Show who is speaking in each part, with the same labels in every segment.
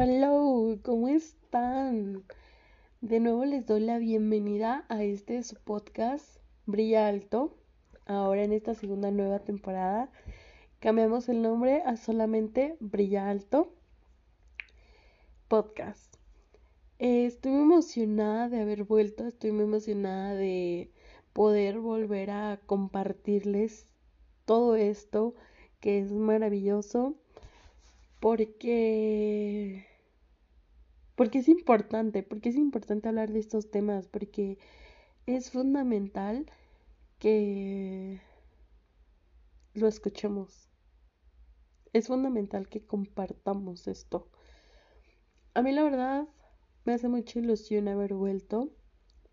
Speaker 1: Hello, ¿cómo están? De nuevo les doy la bienvenida a este podcast Brilla Alto. Ahora en esta segunda nueva temporada cambiamos el nombre a solamente Brilla Alto Podcast. Eh, estoy muy emocionada de haber vuelto, estoy muy emocionada de poder volver a compartirles todo esto que es maravilloso porque porque es importante, porque es importante hablar de estos temas, porque es fundamental que lo escuchemos. Es fundamental que compartamos esto. A mí la verdad me hace mucha ilusión haber vuelto,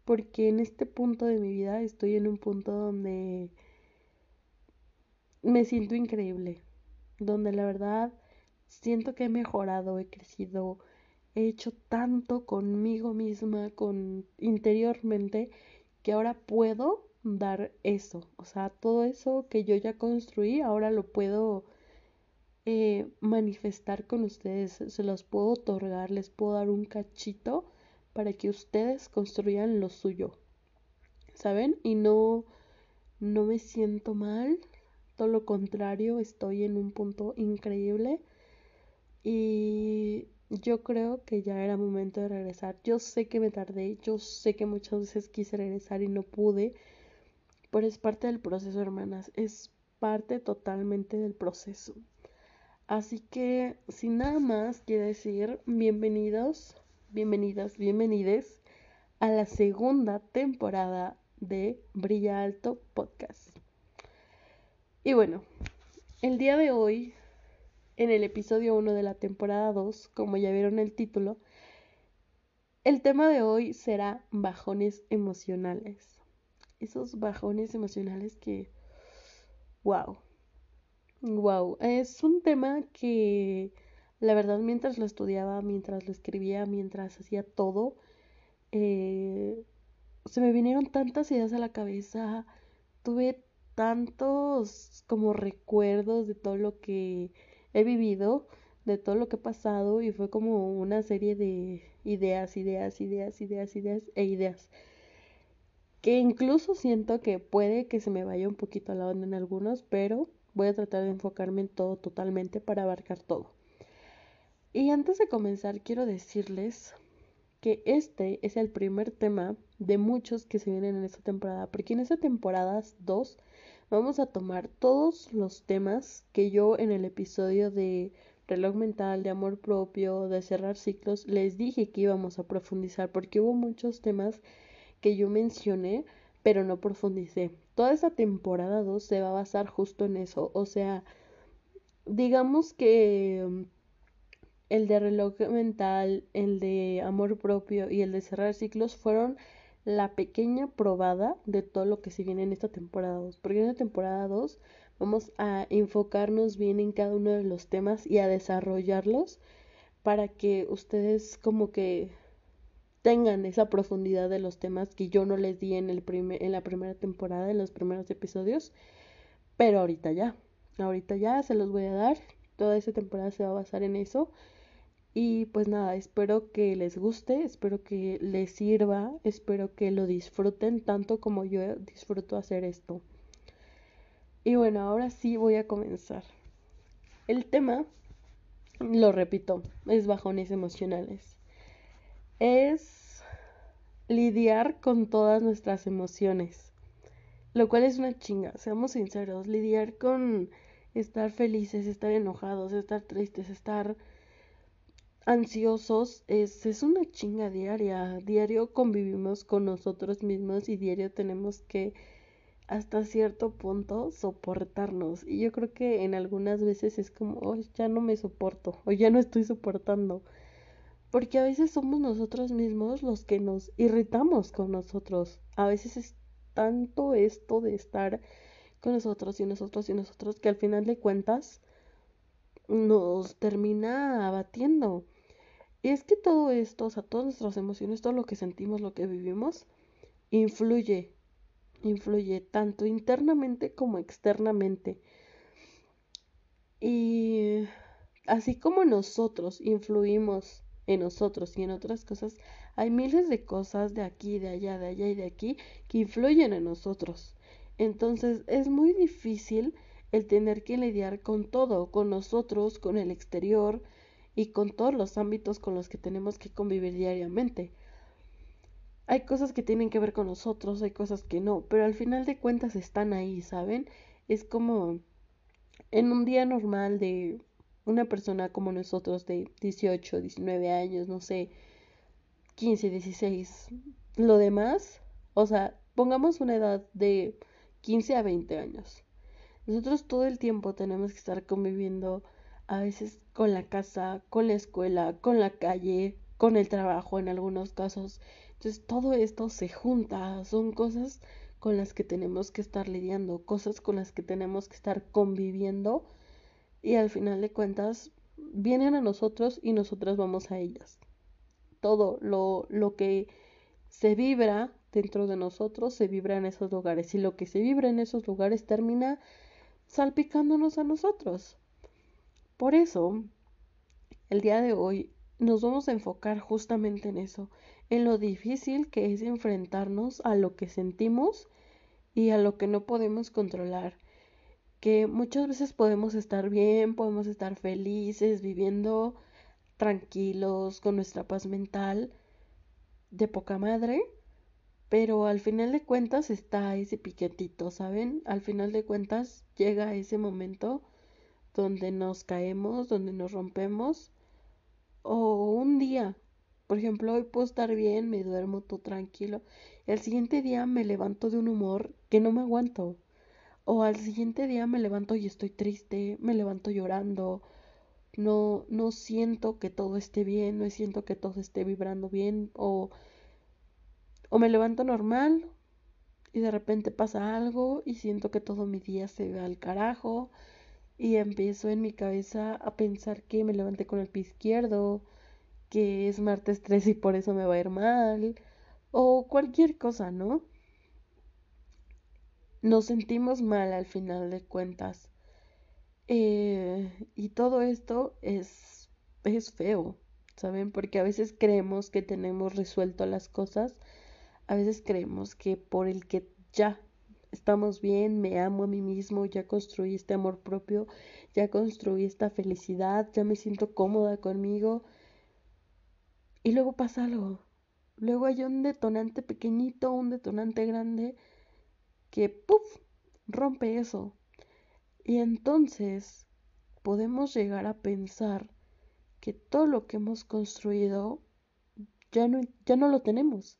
Speaker 1: porque en este punto de mi vida estoy en un punto donde me siento increíble, donde la verdad siento que he mejorado, he crecido, he hecho tanto conmigo misma, con interiormente, que ahora puedo dar eso. O sea, todo eso que yo ya construí, ahora lo puedo eh, manifestar con ustedes. Se los puedo otorgar, les puedo dar un cachito para que ustedes construyan lo suyo. ¿Saben? Y no, no me siento mal. Todo lo contrario, estoy en un punto increíble. Y yo creo que ya era momento de regresar. Yo sé que me tardé, yo sé que muchas veces quise regresar y no pude, pero es parte del proceso, hermanas, es parte totalmente del proceso. Así que, sin nada más, quiero decir bienvenidos, bienvenidas, bienvenides a la segunda temporada de Brilla Alto Podcast. Y bueno, el día de hoy en el episodio 1 de la temporada 2, como ya vieron el título, el tema de hoy será bajones emocionales. Esos bajones emocionales que, wow, wow, es un tema que la verdad mientras lo estudiaba, mientras lo escribía, mientras hacía todo, eh, se me vinieron tantas ideas a la cabeza, tuve tantos como recuerdos de todo lo que he vivido, de todo lo que he pasado y fue como una serie de ideas, ideas, ideas, ideas, ideas e ideas. Que incluso siento que puede que se me vaya un poquito a la onda en algunos, pero voy a tratar de enfocarme en todo totalmente para abarcar todo. Y antes de comenzar, quiero decirles que este es el primer tema de muchos que se vienen en esta temporada, porque en esta temporada 2 vamos a tomar todos los temas que yo en el episodio de reloj mental, de amor propio, de cerrar ciclos, les dije que íbamos a profundizar porque hubo muchos temas que yo mencioné, pero no profundicé. Toda esa temporada 2 se va a basar justo en eso, o sea, digamos que mm, el de reloj mental, el de amor propio y el de cerrar ciclos fueron la pequeña probada de todo lo que se viene en esta temporada 2. Porque en la temporada 2 vamos a enfocarnos bien en cada uno de los temas y a desarrollarlos para que ustedes como que tengan esa profundidad de los temas que yo no les di en, el en la primera temporada, en los primeros episodios. Pero ahorita ya, ahorita ya se los voy a dar. Toda esta temporada se va a basar en eso. Y pues nada, espero que les guste, espero que les sirva, espero que lo disfruten tanto como yo disfruto hacer esto. Y bueno, ahora sí voy a comenzar. El tema, lo repito, es bajones emocionales. Es lidiar con todas nuestras emociones. Lo cual es una chinga, seamos sinceros, lidiar con estar felices, estar enojados, estar tristes, estar ansiosos es, es una chinga diaria. Diario convivimos con nosotros mismos y diario tenemos que hasta cierto punto soportarnos. Y yo creo que en algunas veces es como, oh, ya no me soporto o ya no estoy soportando. Porque a veces somos nosotros mismos los que nos irritamos con nosotros. A veces es tanto esto de estar con nosotros y nosotros y nosotros que al final de cuentas nos termina abatiendo. Y es que todo esto, o sea, todas nuestras emociones, todo lo que sentimos, lo que vivimos, influye, influye tanto internamente como externamente. Y así como nosotros influimos en nosotros y en otras cosas, hay miles de cosas de aquí, de allá, de allá y de aquí que influyen en nosotros. Entonces es muy difícil el tener que lidiar con todo, con nosotros, con el exterior y con todos los ámbitos con los que tenemos que convivir diariamente. Hay cosas que tienen que ver con nosotros, hay cosas que no, pero al final de cuentas están ahí, ¿saben? Es como en un día normal de una persona como nosotros de 18, 19 años, no sé, 15, 16. Lo demás, o sea, pongamos una edad de 15 a 20 años. Nosotros todo el tiempo tenemos que estar conviviendo a veces con la casa, con la escuela, con la calle, con el trabajo en algunos casos. Entonces todo esto se junta, son cosas con las que tenemos que estar lidiando, cosas con las que tenemos que estar conviviendo y al final de cuentas vienen a nosotros y nosotras vamos a ellas. Todo lo, lo que se vibra dentro de nosotros se vibra en esos lugares y lo que se vibra en esos lugares termina salpicándonos a nosotros. Por eso, el día de hoy nos vamos a enfocar justamente en eso, en lo difícil que es enfrentarnos a lo que sentimos y a lo que no podemos controlar que muchas veces podemos estar bien, podemos estar felices, viviendo tranquilos, con nuestra paz mental, de poca madre, pero al final de cuentas está ese piquetito, ¿saben? Al final de cuentas llega ese momento donde nos caemos, donde nos rompemos, o un día, por ejemplo, hoy puedo estar bien, me duermo todo tranquilo, el siguiente día me levanto de un humor que no me aguanto, o al siguiente día me levanto y estoy triste, me levanto llorando, no, no siento que todo esté bien, no siento que todo esté vibrando bien, o, o me levanto normal y de repente pasa algo y siento que todo mi día se va al carajo y empiezo en mi cabeza a pensar que me levanté con el pie izquierdo, que es martes 3 y por eso me va a ir mal, o cualquier cosa, ¿no? nos sentimos mal al final de cuentas. Eh, y todo esto es, es feo, ¿saben? Porque a veces creemos que tenemos resuelto las cosas, a veces creemos que por el que ya estamos bien, me amo a mí mismo, ya construí este amor propio, ya construí esta felicidad, ya me siento cómoda conmigo. Y luego pasa algo. Luego hay un detonante pequeñito, un detonante grande que ¡puf! rompe eso. Y entonces podemos llegar a pensar que todo lo que hemos construido ya no, ya no lo tenemos,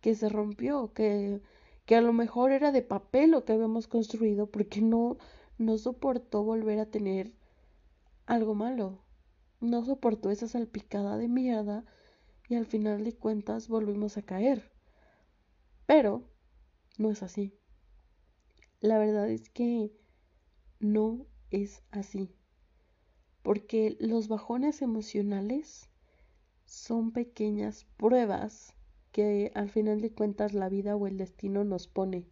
Speaker 1: que se rompió, que, que a lo mejor era de papel lo que habíamos construido porque no, no soportó volver a tener algo malo, no soportó esa salpicada de mierda y al final de cuentas volvimos a caer. Pero no es así. La verdad es que no es así. Porque los bajones emocionales son pequeñas pruebas que al final de cuentas la vida o el destino nos pone.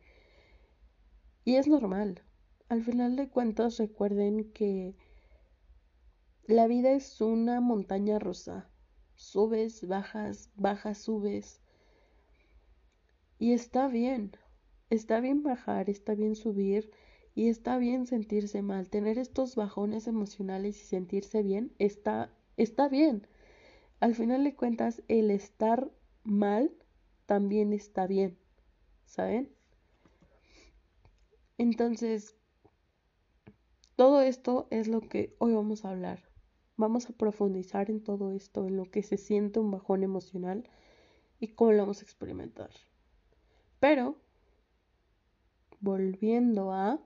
Speaker 1: Y es normal. Al final de cuentas recuerden que la vida es una montaña rusa. Subes, bajas, bajas, subes. Y está bien. Está bien bajar, está bien subir y está bien sentirse mal. Tener estos bajones emocionales y sentirse bien está, está bien. Al final de cuentas, el estar mal también está bien. ¿Saben? Entonces, todo esto es lo que hoy vamos a hablar. Vamos a profundizar en todo esto, en lo que se siente un bajón emocional y cómo lo vamos a experimentar. Pero volviendo a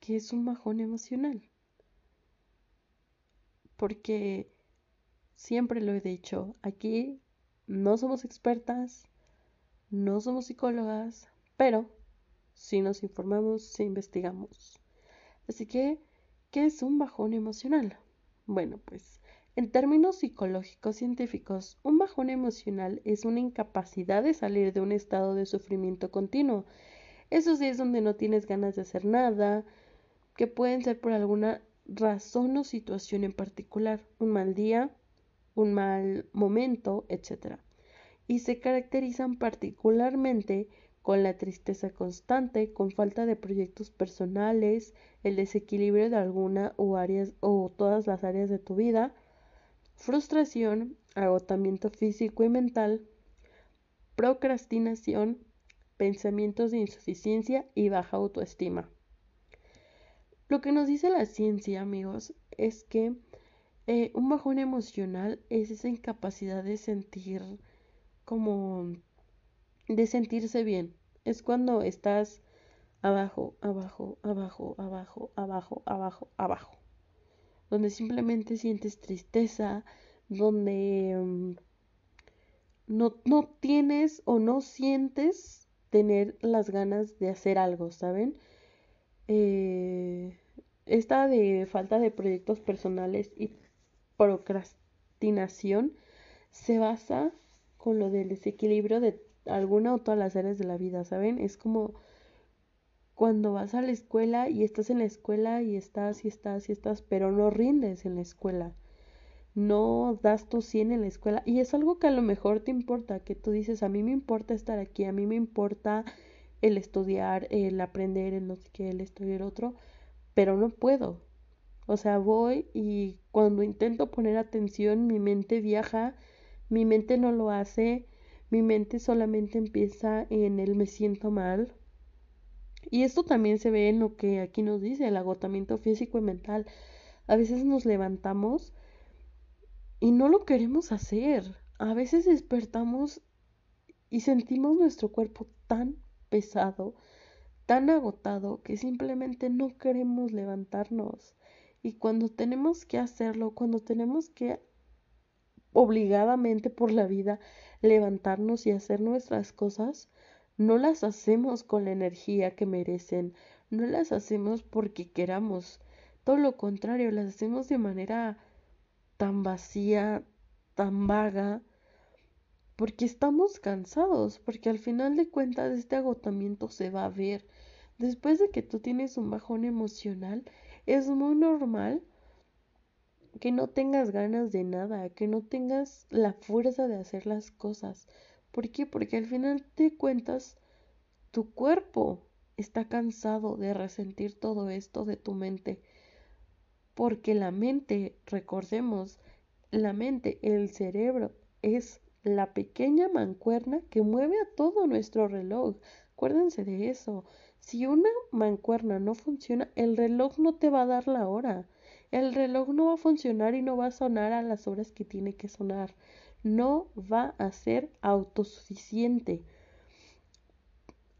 Speaker 1: que es un bajón emocional. Porque siempre lo he dicho, aquí no somos expertas, no somos psicólogas, pero si nos informamos, si investigamos. Así que, ¿qué es un bajón emocional? Bueno, pues en términos psicológicos científicos, un bajón emocional es una incapacidad de salir de un estado de sufrimiento continuo. Esos días donde no tienes ganas de hacer nada, que pueden ser por alguna razón o situación en particular, un mal día, un mal momento, etc. Y se caracterizan particularmente con la tristeza constante, con falta de proyectos personales, el desequilibrio de alguna o áreas o todas las áreas de tu vida, frustración, agotamiento físico y mental, procrastinación, pensamientos de insuficiencia y baja autoestima. Lo que nos dice la ciencia, amigos, es que eh, un bajón emocional es esa incapacidad de sentir como de sentirse bien. Es cuando estás abajo, abajo, abajo, abajo, abajo, abajo, abajo. Donde simplemente sientes tristeza, donde mm, no, no tienes o no sientes tener las ganas de hacer algo, ¿saben? Eh, esta de falta de proyectos personales y procrastinación se basa con lo del desequilibrio de alguna o todas las áreas de la vida, ¿saben? Es como cuando vas a la escuela y estás en la escuela y estás y estás y estás, pero no rindes en la escuela. No das tu 100 en la escuela y es algo que a lo mejor te importa, que tú dices, a mí me importa estar aquí, a mí me importa el estudiar, el aprender, el no sé qué, el estudiar otro, pero no puedo. O sea, voy y cuando intento poner atención, mi mente viaja, mi mente no lo hace, mi mente solamente empieza en el me siento mal. Y esto también se ve en lo que aquí nos dice, el agotamiento físico y mental. A veces nos levantamos y no lo queremos hacer. A veces despertamos y sentimos nuestro cuerpo tan pesado, tan agotado que simplemente no queremos levantarnos. Y cuando tenemos que hacerlo, cuando tenemos que obligadamente por la vida levantarnos y hacer nuestras cosas, no las hacemos con la energía que merecen, no las hacemos porque queramos, todo lo contrario, las hacemos de manera tan vacía, tan vaga, porque estamos cansados, porque al final de cuentas este agotamiento se va a ver. Después de que tú tienes un bajón emocional, es muy normal que no tengas ganas de nada, que no tengas la fuerza de hacer las cosas. ¿Por qué? Porque al final de cuentas tu cuerpo está cansado de resentir todo esto de tu mente. Porque la mente, recordemos, la mente, el cerebro es la pequeña mancuerna que mueve a todo nuestro reloj. Acuérdense de eso. Si una mancuerna no funciona, el reloj no te va a dar la hora. El reloj no va a funcionar y no va a sonar a las horas que tiene que sonar. No va a ser autosuficiente.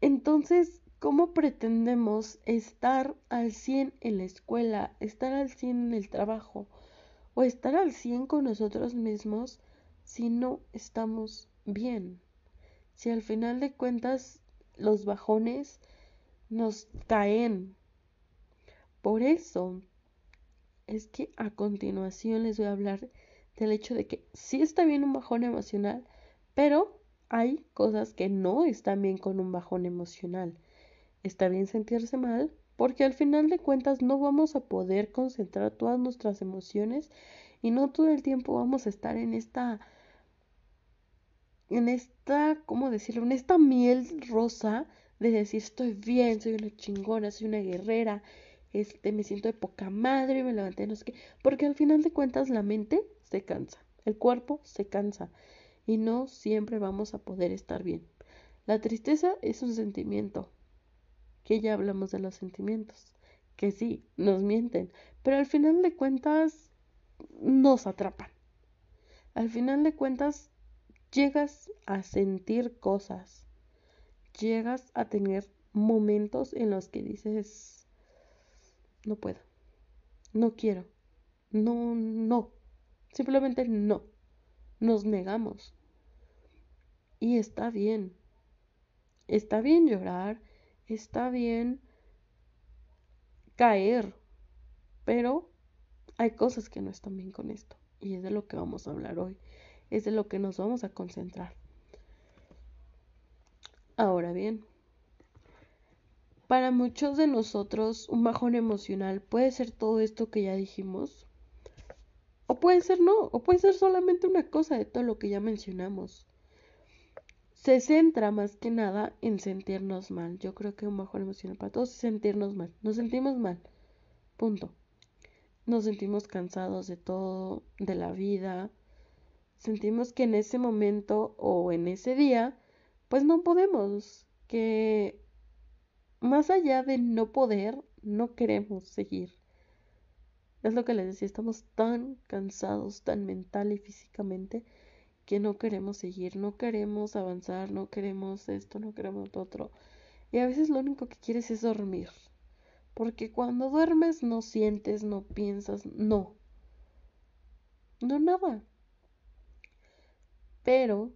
Speaker 1: Entonces, ¿cómo pretendemos estar al 100 en la escuela, estar al 100 en el trabajo o estar al 100 con nosotros mismos si no estamos bien. Si al final de cuentas los bajones nos caen. Por eso es que a continuación les voy a hablar del hecho de que sí está bien un bajón emocional, pero hay cosas que no están bien con un bajón emocional. Está bien sentirse mal porque al final de cuentas no vamos a poder concentrar todas nuestras emociones y no todo el tiempo vamos a estar en esta en esta, ¿cómo decirlo? En esta miel rosa de decir estoy bien, soy una chingona, soy una guerrera, este, me siento de poca madre, me levanté, no sé qué, porque al final de cuentas la mente se cansa, el cuerpo se cansa y no siempre vamos a poder estar bien. La tristeza es un sentimiento, que ya hablamos de los sentimientos, que sí, nos mienten, pero al final de cuentas nos atrapan. Al final de cuentas llegas a sentir cosas, llegas a tener momentos en los que dices, no puedo, no quiero, no, no, simplemente no, nos negamos. Y está bien, está bien llorar, está bien caer, pero hay cosas que no están bien con esto. Y es de lo que vamos a hablar hoy es de lo que nos vamos a concentrar. Ahora bien, para muchos de nosotros un bajón emocional puede ser todo esto que ya dijimos. O puede ser no, o puede ser solamente una cosa de todo lo que ya mencionamos. Se centra más que nada en sentirnos mal. Yo creo que un bajón emocional para todos es sentirnos mal. Nos sentimos mal. Punto. Nos sentimos cansados de todo, de la vida. Sentimos que en ese momento o en ese día, pues no podemos. Que más allá de no poder, no queremos seguir. Es lo que les decía, estamos tan cansados, tan mental y físicamente, que no queremos seguir, no queremos avanzar, no queremos esto, no queremos lo otro. Y a veces lo único que quieres es dormir. Porque cuando duermes no sientes, no piensas, no. No nada. Pero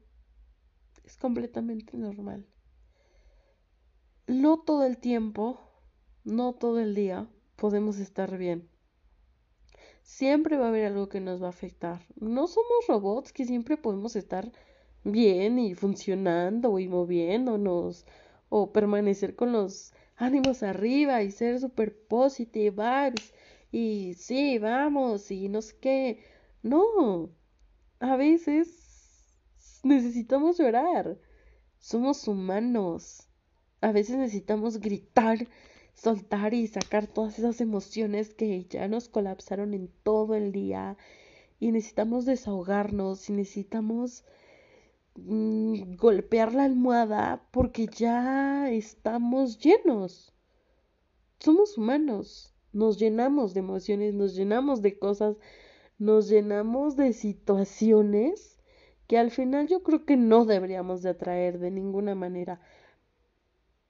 Speaker 1: es completamente normal no todo el tiempo, no todo el día podemos estar bien. Siempre va a haber algo que nos va a afectar. No somos robots que siempre podemos estar bien y funcionando y moviéndonos o permanecer con los ánimos arriba y ser super positive y sí, vamos y no sé qué. No, a veces necesitamos llorar. Somos humanos a veces necesitamos gritar, soltar y sacar todas esas emociones que ya nos colapsaron en todo el día y necesitamos desahogarnos y necesitamos mm, golpear la almohada porque ya estamos llenos. Somos humanos, nos llenamos de emociones, nos llenamos de cosas, nos llenamos de situaciones que al final yo creo que no deberíamos de atraer de ninguna manera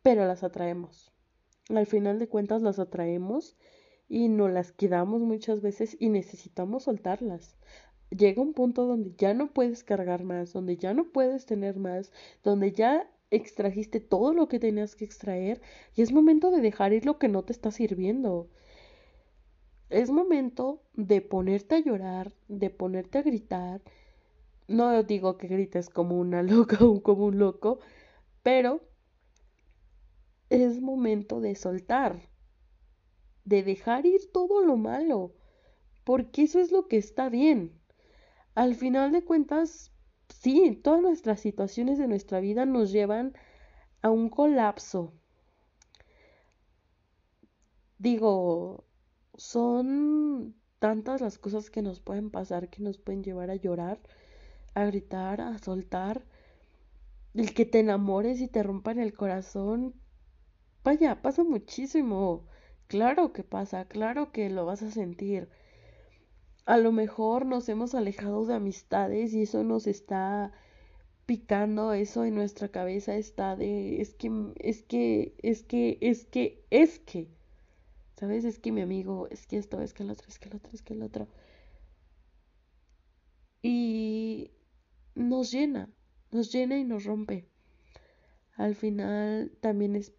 Speaker 1: pero las atraemos. Al final de cuentas las atraemos y nos las quedamos muchas veces y necesitamos soltarlas. Llega un punto donde ya no puedes cargar más, donde ya no puedes tener más, donde ya extrajiste todo lo que tenías que extraer y es momento de dejar ir lo que no te está sirviendo. Es momento de ponerte a llorar, de ponerte a gritar. No digo que grites como una loca o como un loco, pero es momento de soltar, de dejar ir todo lo malo, porque eso es lo que está bien. Al final de cuentas, sí, todas nuestras situaciones de nuestra vida nos llevan a un colapso. Digo, son tantas las cosas que nos pueden pasar que nos pueden llevar a llorar, a gritar, a soltar. El que te enamores y te rompan el corazón, Vaya, pasa muchísimo. Claro que pasa, claro que lo vas a sentir. A lo mejor nos hemos alejado de amistades y eso nos está picando, eso en nuestra cabeza está de es que, es que, es que, es que, es que. ¿Sabes? Es que mi amigo, es que esto, es que el otro, es que el otro, es que el otro. Y nos llena, nos llena y nos rompe. Al final también es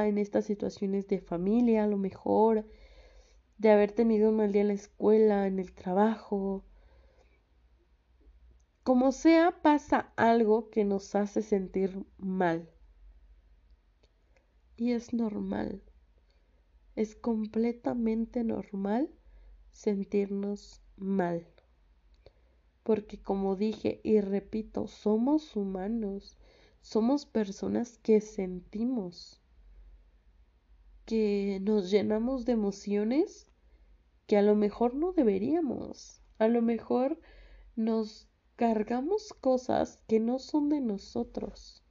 Speaker 1: en estas situaciones de familia, a lo mejor, de haber tenido un mal día en la escuela, en el trabajo. Como sea, pasa algo que nos hace sentir mal. Y es normal. Es completamente normal sentirnos mal. Porque como dije y repito, somos humanos, somos personas que sentimos que nos llenamos de emociones que a lo mejor no deberíamos. A lo mejor nos cargamos cosas que no son de nosotros,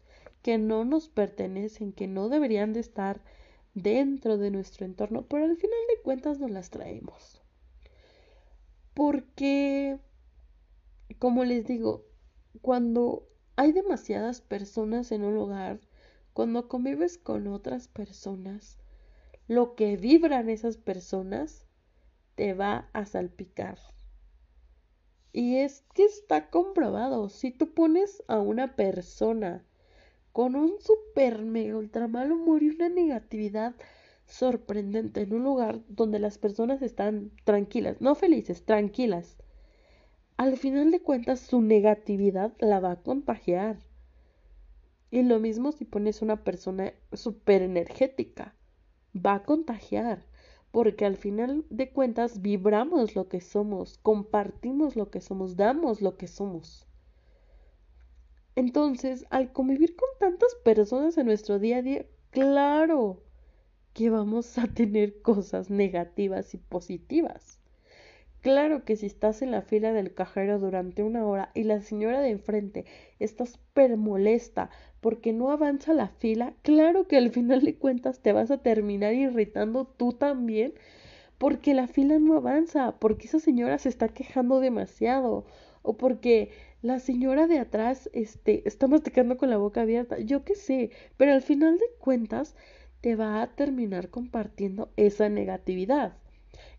Speaker 1: que no nos pertenecen, que no deberían de estar dentro de nuestro entorno, pero al final de cuentas nos las traemos. Porque, como les digo, cuando hay demasiadas personas en un lugar, cuando convives con otras personas, lo que vibran esas personas te va a salpicar. Y es que está comprobado, si tú pones a una persona con un super mega ultra mal humor y una negatividad sorprendente en un lugar donde las personas están tranquilas, no felices, tranquilas, al final de cuentas su negatividad la va a contagiar. Y lo mismo si pones una persona súper energética, va a contagiar, porque al final de cuentas vibramos lo que somos, compartimos lo que somos, damos lo que somos. Entonces, al convivir con tantas personas en nuestro día a día, claro que vamos a tener cosas negativas y positivas. Claro que si estás en la fila del cajero durante una hora y la señora de enfrente está súper molesta porque no avanza la fila, claro que al final de cuentas te vas a terminar irritando tú también porque la fila no avanza, porque esa señora se está quejando demasiado o porque la señora de atrás este, está masticando con la boca abierta, yo qué sé, pero al final de cuentas te va a terminar compartiendo esa negatividad.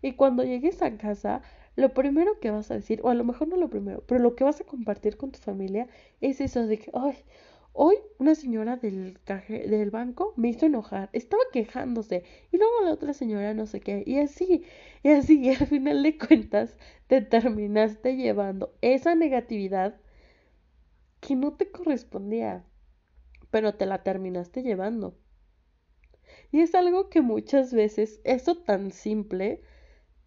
Speaker 1: Y cuando llegues a casa, lo primero que vas a decir, o a lo mejor no lo primero, pero lo que vas a compartir con tu familia es eso de que, ay, Hoy una señora del, del banco me hizo enojar, estaba quejándose y luego la otra señora no sé qué y así, y así, y al final de cuentas te terminaste llevando esa negatividad que no te correspondía, pero te la terminaste llevando. Y es algo que muchas veces, eso tan simple,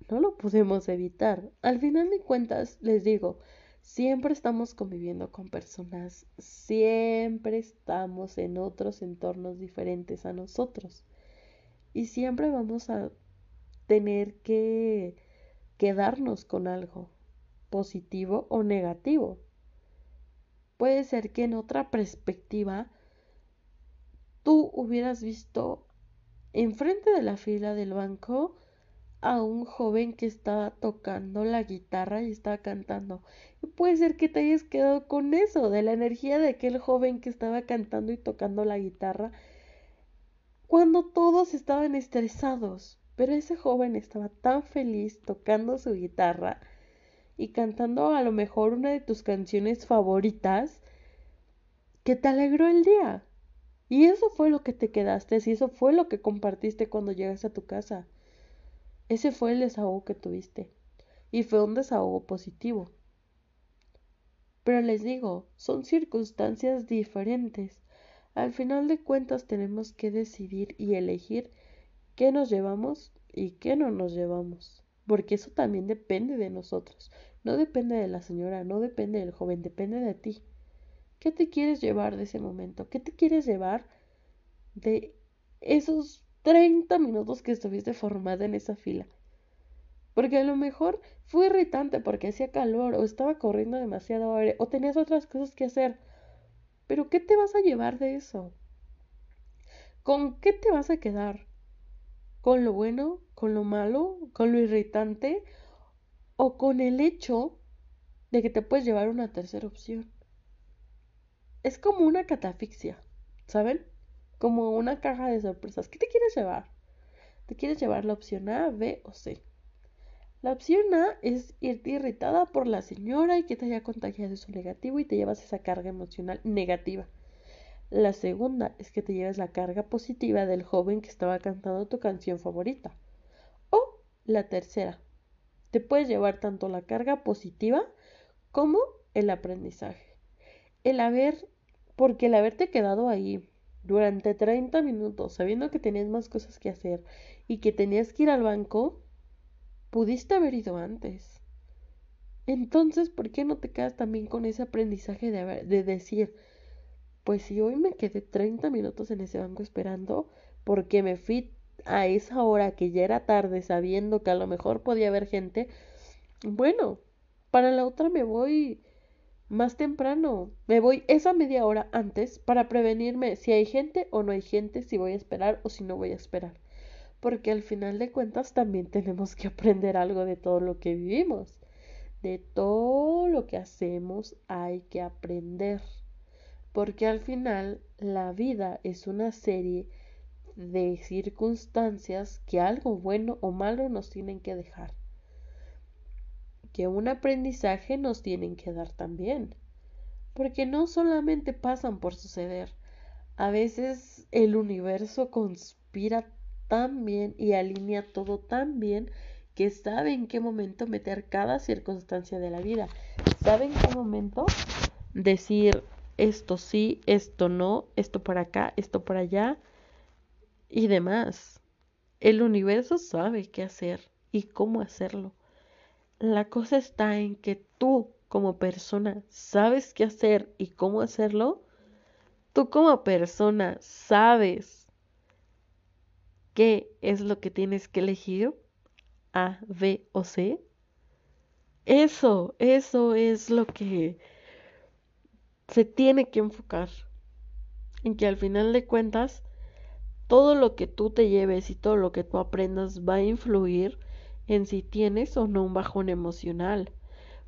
Speaker 1: no lo podemos evitar. Al final de cuentas, les digo, Siempre estamos conviviendo con personas, siempre estamos en otros entornos diferentes a nosotros y siempre vamos a tener que quedarnos con algo positivo o negativo. Puede ser que en otra perspectiva tú hubieras visto enfrente de la fila del banco a un joven que estaba tocando la guitarra y estaba cantando. Y puede ser que te hayas quedado con eso, de la energía de aquel joven que estaba cantando y tocando la guitarra, cuando todos estaban estresados. Pero ese joven estaba tan feliz tocando su guitarra y cantando a lo mejor una de tus canciones favoritas que te alegró el día. Y eso fue lo que te quedaste, y eso fue lo que compartiste cuando llegas a tu casa. Ese fue el desahogo que tuviste. Y fue un desahogo positivo. Pero les digo, son circunstancias diferentes. Al final de cuentas tenemos que decidir y elegir qué nos llevamos y qué no nos llevamos. Porque eso también depende de nosotros. No depende de la señora, no depende del joven, depende de ti. ¿Qué te quieres llevar de ese momento? ¿Qué te quieres llevar de esos 30 minutos que estuviste formada en esa fila. Porque a lo mejor fue irritante porque hacía calor o estaba corriendo demasiado aire o tenías otras cosas que hacer. Pero ¿qué te vas a llevar de eso? ¿Con qué te vas a quedar? ¿Con lo bueno? ¿Con lo malo? ¿Con lo irritante? ¿O con el hecho de que te puedes llevar una tercera opción? Es como una catafixia, ¿saben? Como una caja de sorpresas. ¿Qué te quieres llevar? ¿Te quieres llevar la opción A, B o C? La opción A es irte irritada por la señora y que te haya contagiado eso negativo y te llevas esa carga emocional negativa. La segunda es que te lleves la carga positiva del joven que estaba cantando tu canción favorita. O la tercera, te puedes llevar tanto la carga positiva como el aprendizaje. El haber, porque el haberte quedado ahí durante 30 minutos, sabiendo que tenías más cosas que hacer y que tenías que ir al banco, pudiste haber ido antes. Entonces, ¿por qué no te quedas también con ese aprendizaje de, de decir, pues si hoy me quedé 30 minutos en ese banco esperando, porque me fui a esa hora que ya era tarde, sabiendo que a lo mejor podía haber gente, bueno, para la otra me voy más temprano. Me voy esa media hora antes para prevenirme si hay gente o no hay gente, si voy a esperar o si no voy a esperar. Porque al final de cuentas también tenemos que aprender algo de todo lo que vivimos. De todo lo que hacemos hay que aprender. Porque al final la vida es una serie de circunstancias que algo bueno o malo nos tienen que dejar que un aprendizaje nos tienen que dar también. Porque no solamente pasan por suceder, a veces el universo conspira tan bien y alinea todo tan bien que sabe en qué momento meter cada circunstancia de la vida. Sabe en qué momento decir, esto sí, esto no, esto para acá, esto para allá y demás. El universo sabe qué hacer y cómo hacerlo. La cosa está en que tú como persona sabes qué hacer y cómo hacerlo. Tú como persona sabes qué es lo que tienes que elegir. A, B o C. Eso, eso es lo que se tiene que enfocar. En que al final de cuentas, todo lo que tú te lleves y todo lo que tú aprendas va a influir en si tienes o no un bajón emocional.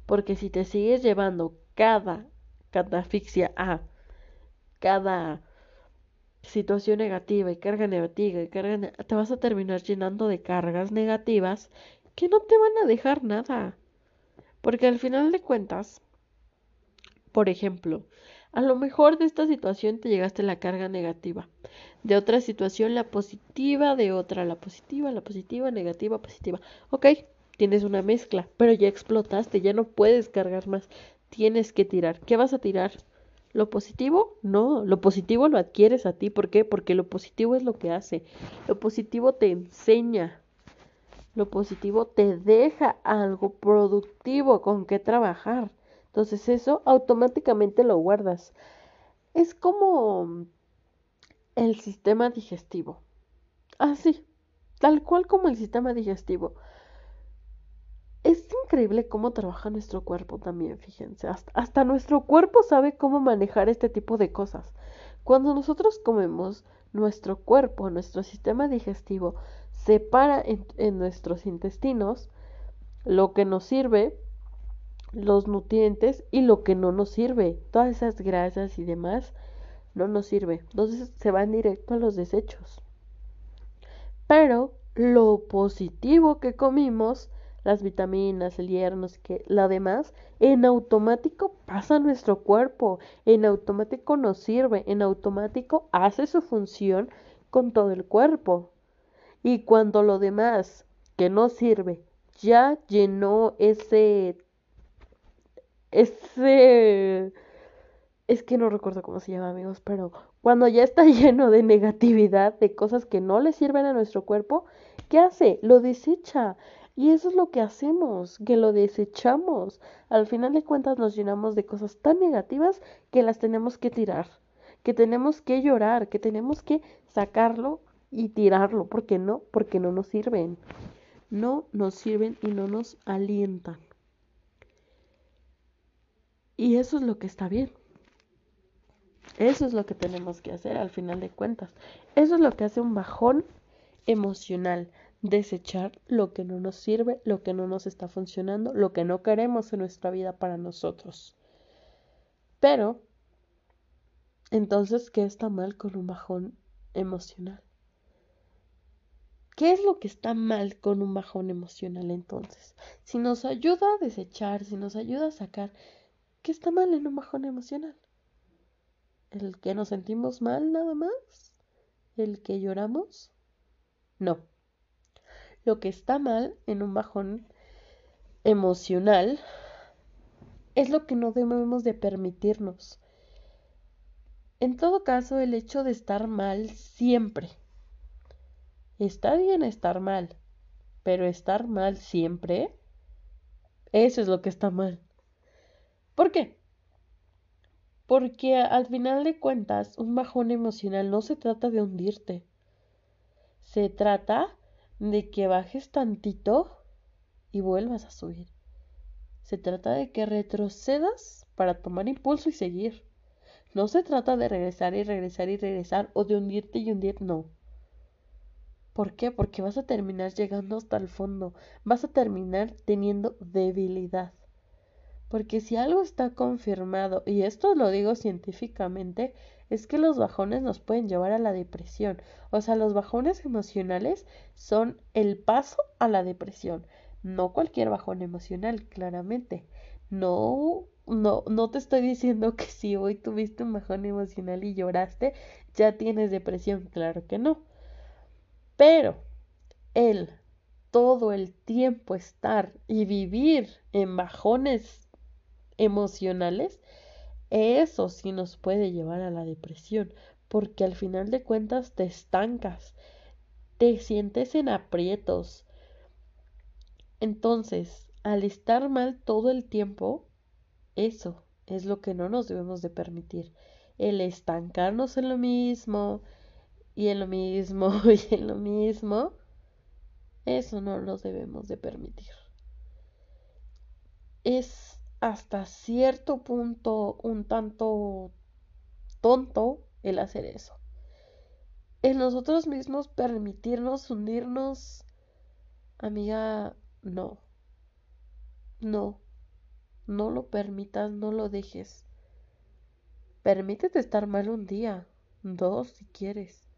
Speaker 1: Porque si te sigues llevando cada catafixia a cada situación negativa y carga negativa y carga te vas a terminar llenando de cargas negativas que no te van a dejar nada. Porque al final de cuentas, por ejemplo, a lo mejor de esta situación te llegaste la carga negativa, de otra situación la positiva, de otra la positiva, la positiva, negativa, positiva. Ok, tienes una mezcla, pero ya explotaste, ya no puedes cargar más, tienes que tirar. ¿Qué vas a tirar? ¿Lo positivo? No, lo positivo lo adquieres a ti. ¿Por qué? Porque lo positivo es lo que hace. Lo positivo te enseña. Lo positivo te deja algo productivo con que trabajar. Entonces eso automáticamente lo guardas. Es como el sistema digestivo. Así, tal cual como el sistema digestivo. Es increíble cómo trabaja nuestro cuerpo también, fíjense. Hasta, nuestro cuerpo sabe cómo manejar este tipo de cosas. Cuando nosotros comemos, nuestro cuerpo, nuestro sistema digestivo, separa en nuestros intestinos lo que nos sirve los nutrientes y lo que no nos sirve. Todas esas grasas y demás no nos sirve. Entonces se van directo a los desechos. Pero lo positivo que comimos, las vitaminas, el hierro, qué, la demás, en automático pasa a nuestro cuerpo, en automático nos sirve, en automático hace su función con todo el cuerpo. Y cuando lo demás que no sirve ya llenó ese ese... Es que no recuerdo cómo se llama, amigos, pero cuando ya está lleno de negatividad, de cosas que no le sirven a nuestro cuerpo, ¿qué hace? Lo desecha. Y eso es lo que hacemos, que lo desechamos. Al final de cuentas nos llenamos de cosas tan negativas que las tenemos que tirar, que tenemos que llorar, que tenemos que sacarlo y tirarlo. ¿Por qué no? Porque no nos sirven. No nos sirven y no nos alientan. Y eso es lo que está bien. Eso es lo que tenemos que hacer al final de cuentas. Eso es lo que hace un bajón emocional. Desechar lo que no nos sirve, lo que no nos está funcionando, lo que no queremos en nuestra vida para nosotros. Pero, entonces, ¿qué está mal con un bajón emocional? ¿Qué es lo que está mal con un bajón emocional entonces? Si nos ayuda a desechar, si nos ayuda a sacar ¿Qué está mal en un bajón emocional? ¿El que nos sentimos mal nada más? ¿El que lloramos? No. Lo que está mal en un bajón emocional es lo que no debemos de permitirnos. En todo caso, el hecho de estar mal siempre. Está bien estar mal, pero estar mal siempre, eso es lo que está mal. ¿Por qué? Porque al final de cuentas, un bajón emocional no se trata de hundirte. Se trata de que bajes tantito y vuelvas a subir. Se trata de que retrocedas para tomar impulso y seguir. No se trata de regresar y regresar y regresar o de hundirte y hundir, no. ¿Por qué? Porque vas a terminar llegando hasta el fondo. Vas a terminar teniendo debilidad. Porque si algo está confirmado, y esto lo digo científicamente, es que los bajones nos pueden llevar a la depresión. O sea, los bajones emocionales son el paso a la depresión. No cualquier bajón emocional, claramente. No, no, no te estoy diciendo que si hoy tuviste un bajón emocional y lloraste, ya tienes depresión. Claro que no. Pero el todo el tiempo estar y vivir en bajones emocionales, Eso sí nos puede llevar a la depresión, porque al final de cuentas te estancas, te sientes en aprietos. Entonces, al estar mal todo el tiempo, eso es lo que no nos debemos de permitir. El estancarnos en lo mismo y en lo mismo y en lo mismo, eso no lo debemos de permitir. Es hasta cierto punto un tanto tonto el hacer eso. En nosotros mismos permitirnos hundirnos, amiga, no. No. No lo permitas, no lo dejes. Permítete estar mal un día, dos si quieres,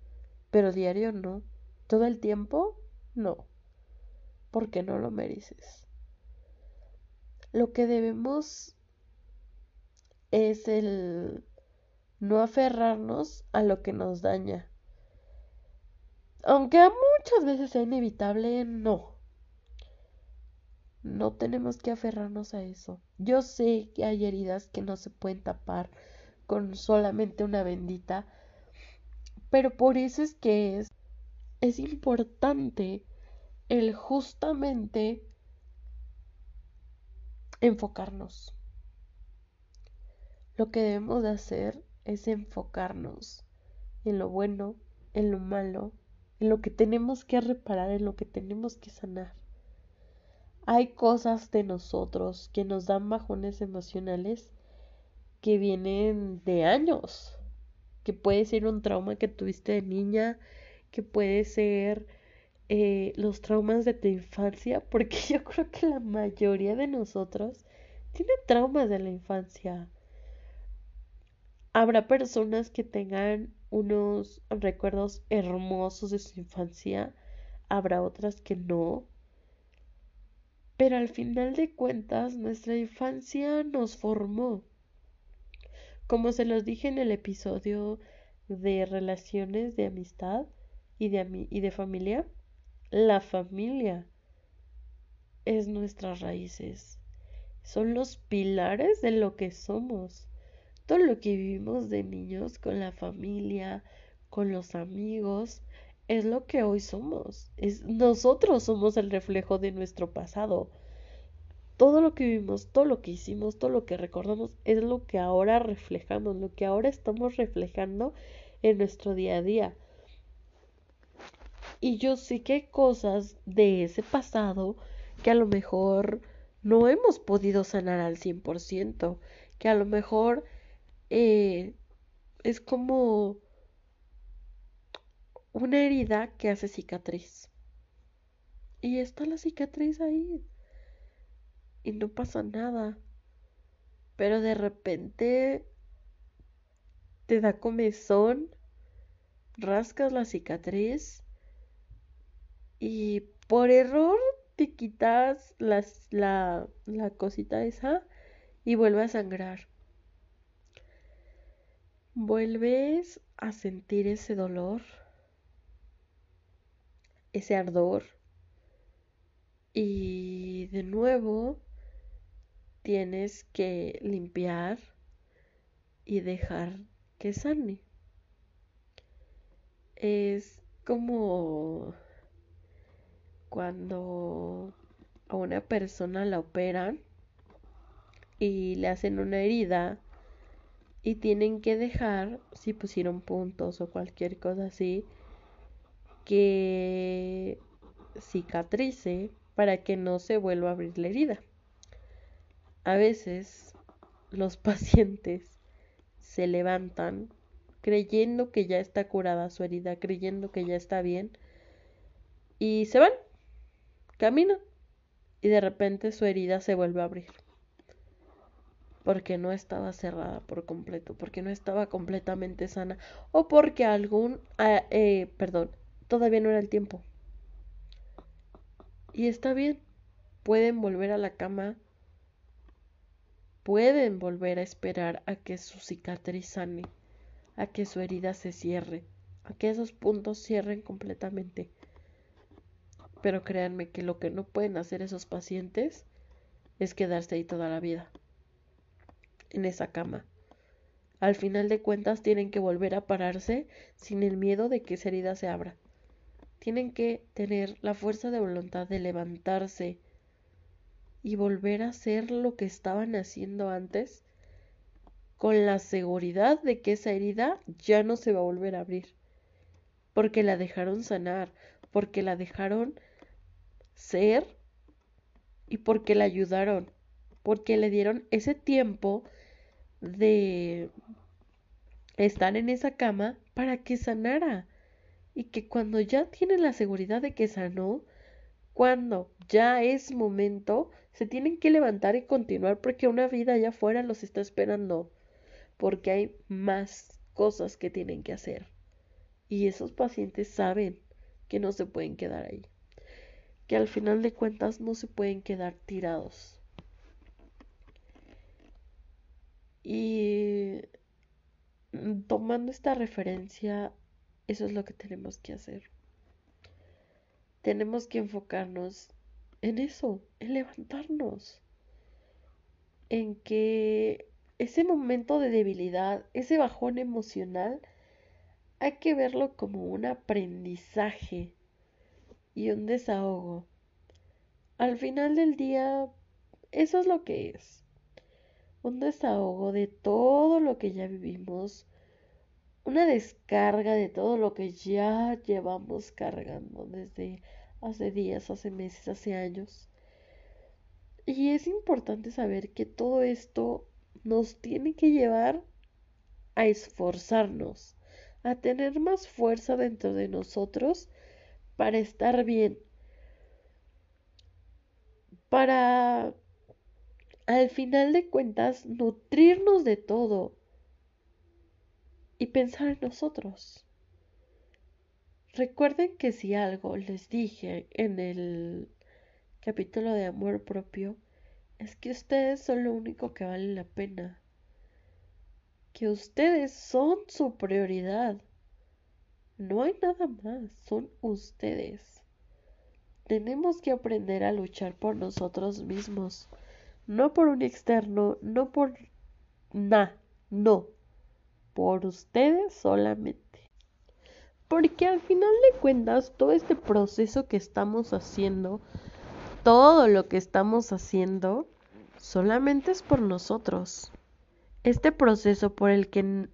Speaker 1: pero diario no. Todo el tiempo, no. Porque no lo mereces. Lo que debemos es el no aferrarnos a lo que nos daña. Aunque muchas veces sea inevitable, no. No tenemos que aferrarnos a eso. Yo sé que hay heridas que no se pueden tapar con solamente una bendita, pero por eso es que es, es importante el justamente enfocarnos. Lo que debemos de hacer es enfocarnos en lo bueno, en lo malo, en lo que tenemos que reparar, en lo que tenemos que sanar. Hay cosas de nosotros que nos dan bajones emocionales que vienen de años, que puede ser un trauma que tuviste de niña, que puede ser eh, los traumas de tu infancia, porque yo creo que la mayoría de nosotros tiene traumas de la infancia. Habrá personas que tengan unos recuerdos hermosos de su infancia, habrá otras que no, pero al final de cuentas, nuestra infancia nos formó. Como se los dije en el episodio de relaciones de amistad y de, y de familia, la familia es nuestras raíces. Son los pilares de lo que somos. Todo lo que vivimos de niños con la familia, con los amigos, es lo que hoy somos. Nosotros somos el reflejo de nuestro pasado. Todo lo que vivimos, todo lo que hicimos, todo lo que recordamos es lo que ahora reflejamos, lo que ahora estamos reflejando en nuestro día a día. Y yo sé que hay cosas de ese pasado que a lo mejor no hemos podido sanar al 100%, que a lo mejor eh, es como una herida que hace cicatriz. Y está la cicatriz ahí. Y no pasa nada. Pero de repente te da comezón, rascas la cicatriz y por error te quitas la, la cosita esa y vuelve a sangrar. Vuelves a sentir ese dolor ese ardor y de nuevo tienes que limpiar y dejar que sane. Es como cuando a una persona la operan y le hacen una herida y tienen que dejar, si pusieron puntos o cualquier cosa así, que cicatrice para que no se vuelva a abrir la herida. A veces los pacientes se levantan creyendo que ya está curada su herida, creyendo que ya está bien y se van, caminan y de repente su herida se vuelve a abrir porque no estaba cerrada por completo, porque no estaba completamente sana o porque algún, ah, eh, perdón, todavía no era el tiempo. Y está bien, pueden volver a la cama, pueden volver a esperar a que su cicatriz sane, a que su herida se cierre, a que esos puntos cierren completamente. Pero créanme que lo que no pueden hacer esos pacientes es quedarse ahí toda la vida, en esa cama, Al final de cuentas tienen que volver a pararse sin el miedo de que esa herida se abra. Tienen que tener la fuerza de voluntad de levantarse y volver a hacer lo que estaban haciendo antes con la seguridad de que esa herida ya no se va a volver a abrir, porque la dejaron sanar, porque la dejaron ser y porque la ayudaron, porque le dieron ese tiempo de estar en esa cama para que sanara y que cuando ya tiene la seguridad de que sanó, cuando ya es momento, se tienen que levantar y continuar porque una vida allá afuera los está esperando, porque hay más cosas que tienen que hacer. Y esos pacientes saben que no se pueden quedar ahí, que al final de cuentas no se pueden quedar tirados. Y tomando esta referencia, eso es lo que tenemos que hacer. Tenemos que enfocarnos en eso, en levantarnos, en que ese momento de debilidad, ese bajón emocional, hay que verlo como un aprendizaje y un desahogo. Al final del día, eso es lo que es. Un desahogo de todo lo que ya vivimos, una descarga de todo lo que ya llevamos cargando desde hace días, hace meses, hace años. Y es importante saber que todo esto nos tiene que llevar a esforzarnos, a tener más fuerza dentro de nosotros para estar bien, para al final de cuentas nutrirnos de todo y pensar en nosotros. Recuerden que si algo les dije en el capítulo de amor propio, es que ustedes son lo único que vale la pena. Que ustedes son su prioridad. No hay nada más, son ustedes. Tenemos que aprender a luchar por nosotros mismos, no por un externo, no por nada, no, por ustedes solamente. Porque al final de cuentas, todo este proceso que estamos haciendo, todo lo que estamos haciendo, solamente es por nosotros. Este proceso por el que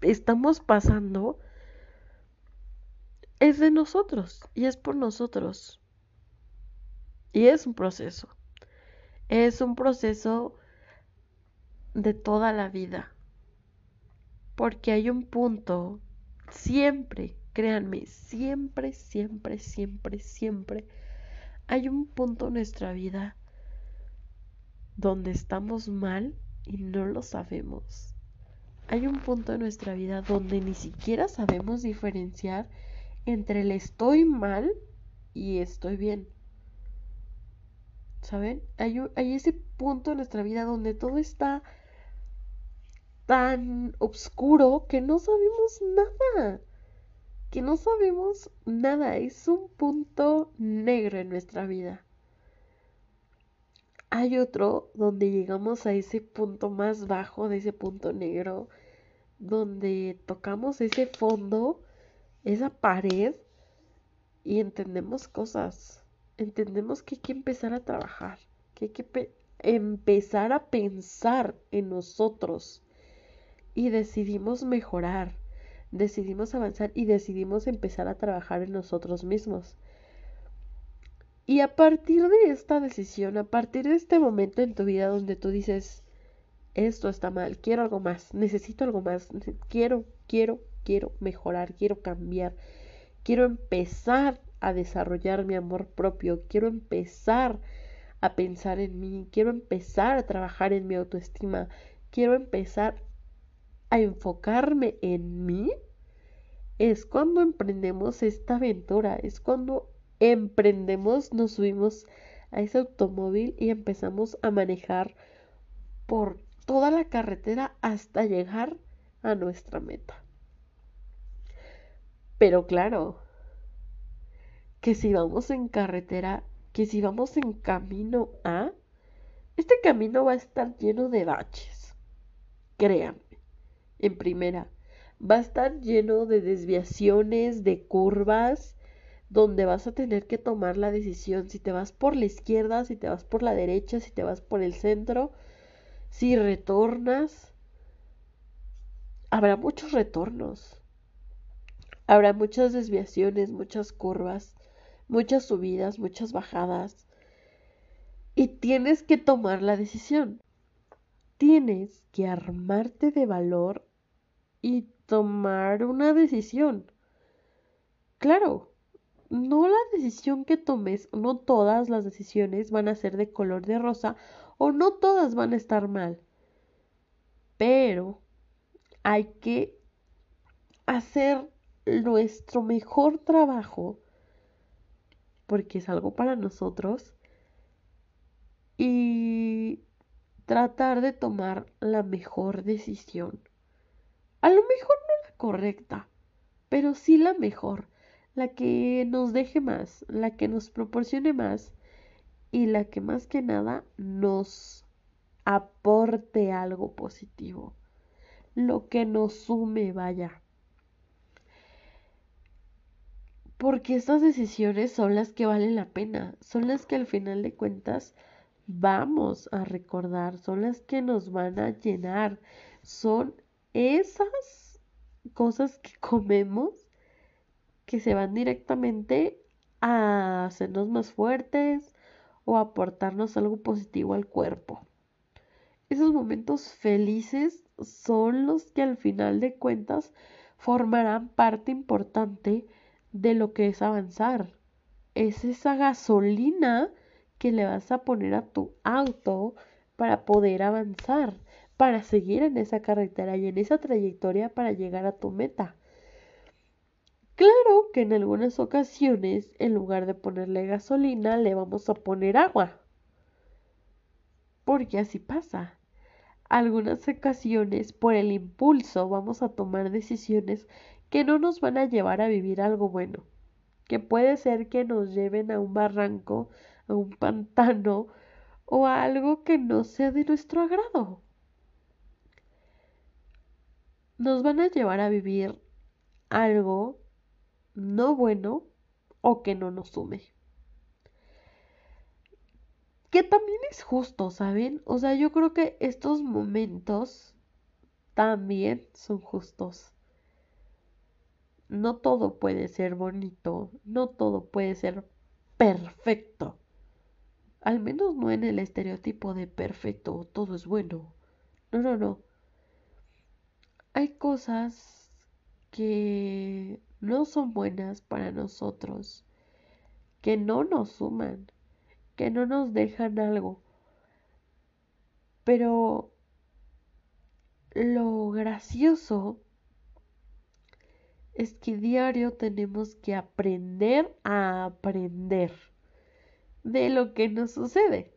Speaker 1: estamos pasando es de nosotros y es por nosotros. Y es un proceso. Es un proceso de toda la vida. Porque hay un punto Siempre, créanme, siempre, siempre, siempre, siempre hay un punto en nuestra vida donde estamos mal y no lo sabemos. Hay un punto en nuestra vida donde ni siquiera sabemos diferenciar entre el estoy mal y estoy bien. ¿Saben? Hay, hay ese punto en nuestra vida donde todo está tan oscuro que no sabemos nada. Que no sabemos nada. Es un punto negro en nuestra vida. Hay otro donde llegamos a ese punto más bajo de ese punto negro, donde tocamos ese fondo, esa pared, y entendemos cosas. Entendemos que hay que empezar a trabajar, que hay que empezar a pensar en nosotros y decidimos mejorar, decidimos avanzar y decidimos empezar a trabajar en nosotros mismos. Y a partir de esta decisión, a partir de este momento en tu vida donde tú dices, esto está mal, quiero algo más, necesito algo más, quiero, quiero, quiero mejorar, quiero cambiar, quiero empezar a desarrollar mi amor propio, quiero empezar a pensar en mí, quiero empezar a trabajar en mi autoestima, quiero empezar a enfocarme en mí, es cuando emprendemos esta aventura, es cuando emprendemos, nos subimos a ese automóvil y empezamos a manejar por toda la carretera hasta llegar a nuestra meta. Pero claro, que si vamos en carretera, que si vamos en camino a, este camino va a estar lleno de baches. Créanme en primera. Va a estar lleno de desviaciones, de curvas, donde vas a tener que tomar la decisión si te vas por la izquierda, si te vas por la derecha, si te vas por el centro, si retornas. Habrá muchos retornos. Habrá muchas desviaciones, muchas curvas, muchas subidas, muchas bajadas. Y tienes que tomar la decisión. Tienes que armarte de valor y tomar una decisión. Claro, no la decisión que tomes, no todas las decisiones van a ser de color de rosa o no todas van a estar mal. Pero hay que hacer nuestro mejor trabajo porque es algo para nosotros y tratar de tomar la mejor decisión. A lo mejor no la correcta, pero sí la mejor la que nos deje más, la que nos proporcione más y la que más que nada nos aporte algo positivo, lo que nos sume, vaya. Porque estas decisiones son las que valen la pena, son las que al final de cuentas vamos a recordar, son las que nos van a llenar, son esas cosas que comemos que se van directamente a hacernos más fuertes o aportarnos algo positivo al cuerpo. Esos momentos felices son los que al final de cuentas formarán parte importante de lo que es avanzar. Es esa gasolina que le vas a poner a tu auto para poder avanzar, para seguir en esa carretera y en esa trayectoria para llegar a tu meta. Claro que en algunas ocasiones, en lugar de ponerle gasolina, le vamos a poner agua. Porque así pasa. Algunas ocasiones, por el impulso, vamos a tomar decisiones que no nos van a llevar a vivir algo bueno. Que puede ser que nos lleven a un barranco, a un pantano o a algo que no sea de nuestro agrado. Nos van a llevar a vivir algo no bueno o que no nos sume. Que también es justo, ¿saben? O sea, yo creo que estos momentos también son justos. No todo puede ser bonito, no todo puede ser perfecto. Al menos no en el estereotipo de perfecto, todo es bueno. No, no, no. Hay cosas que no son buenas para nosotros, que no nos suman, que no nos dejan algo. Pero lo gracioso es que diario tenemos que aprender a aprender de lo que nos sucede.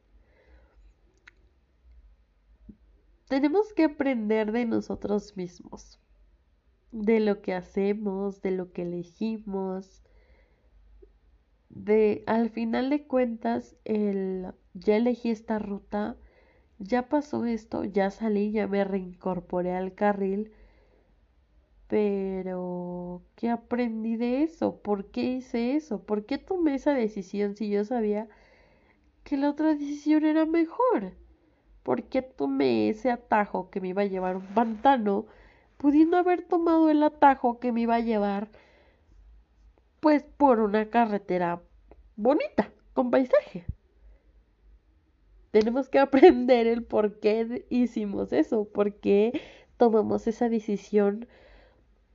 Speaker 1: Tenemos que aprender de nosotros mismos de lo que hacemos, de lo que elegimos, de al final de cuentas el ya elegí esta ruta, ya pasó esto, ya salí, ya me reincorporé al carril, pero ¿qué aprendí de eso? ¿Por qué hice eso? ¿Por qué tomé esa decisión si yo sabía que la otra decisión era mejor? ¿Por qué tomé ese atajo que me iba a llevar un pantano? pudiendo haber tomado el atajo que me iba a llevar pues por una carretera bonita, con paisaje. Tenemos que aprender el por qué hicimos eso, por qué tomamos esa decisión,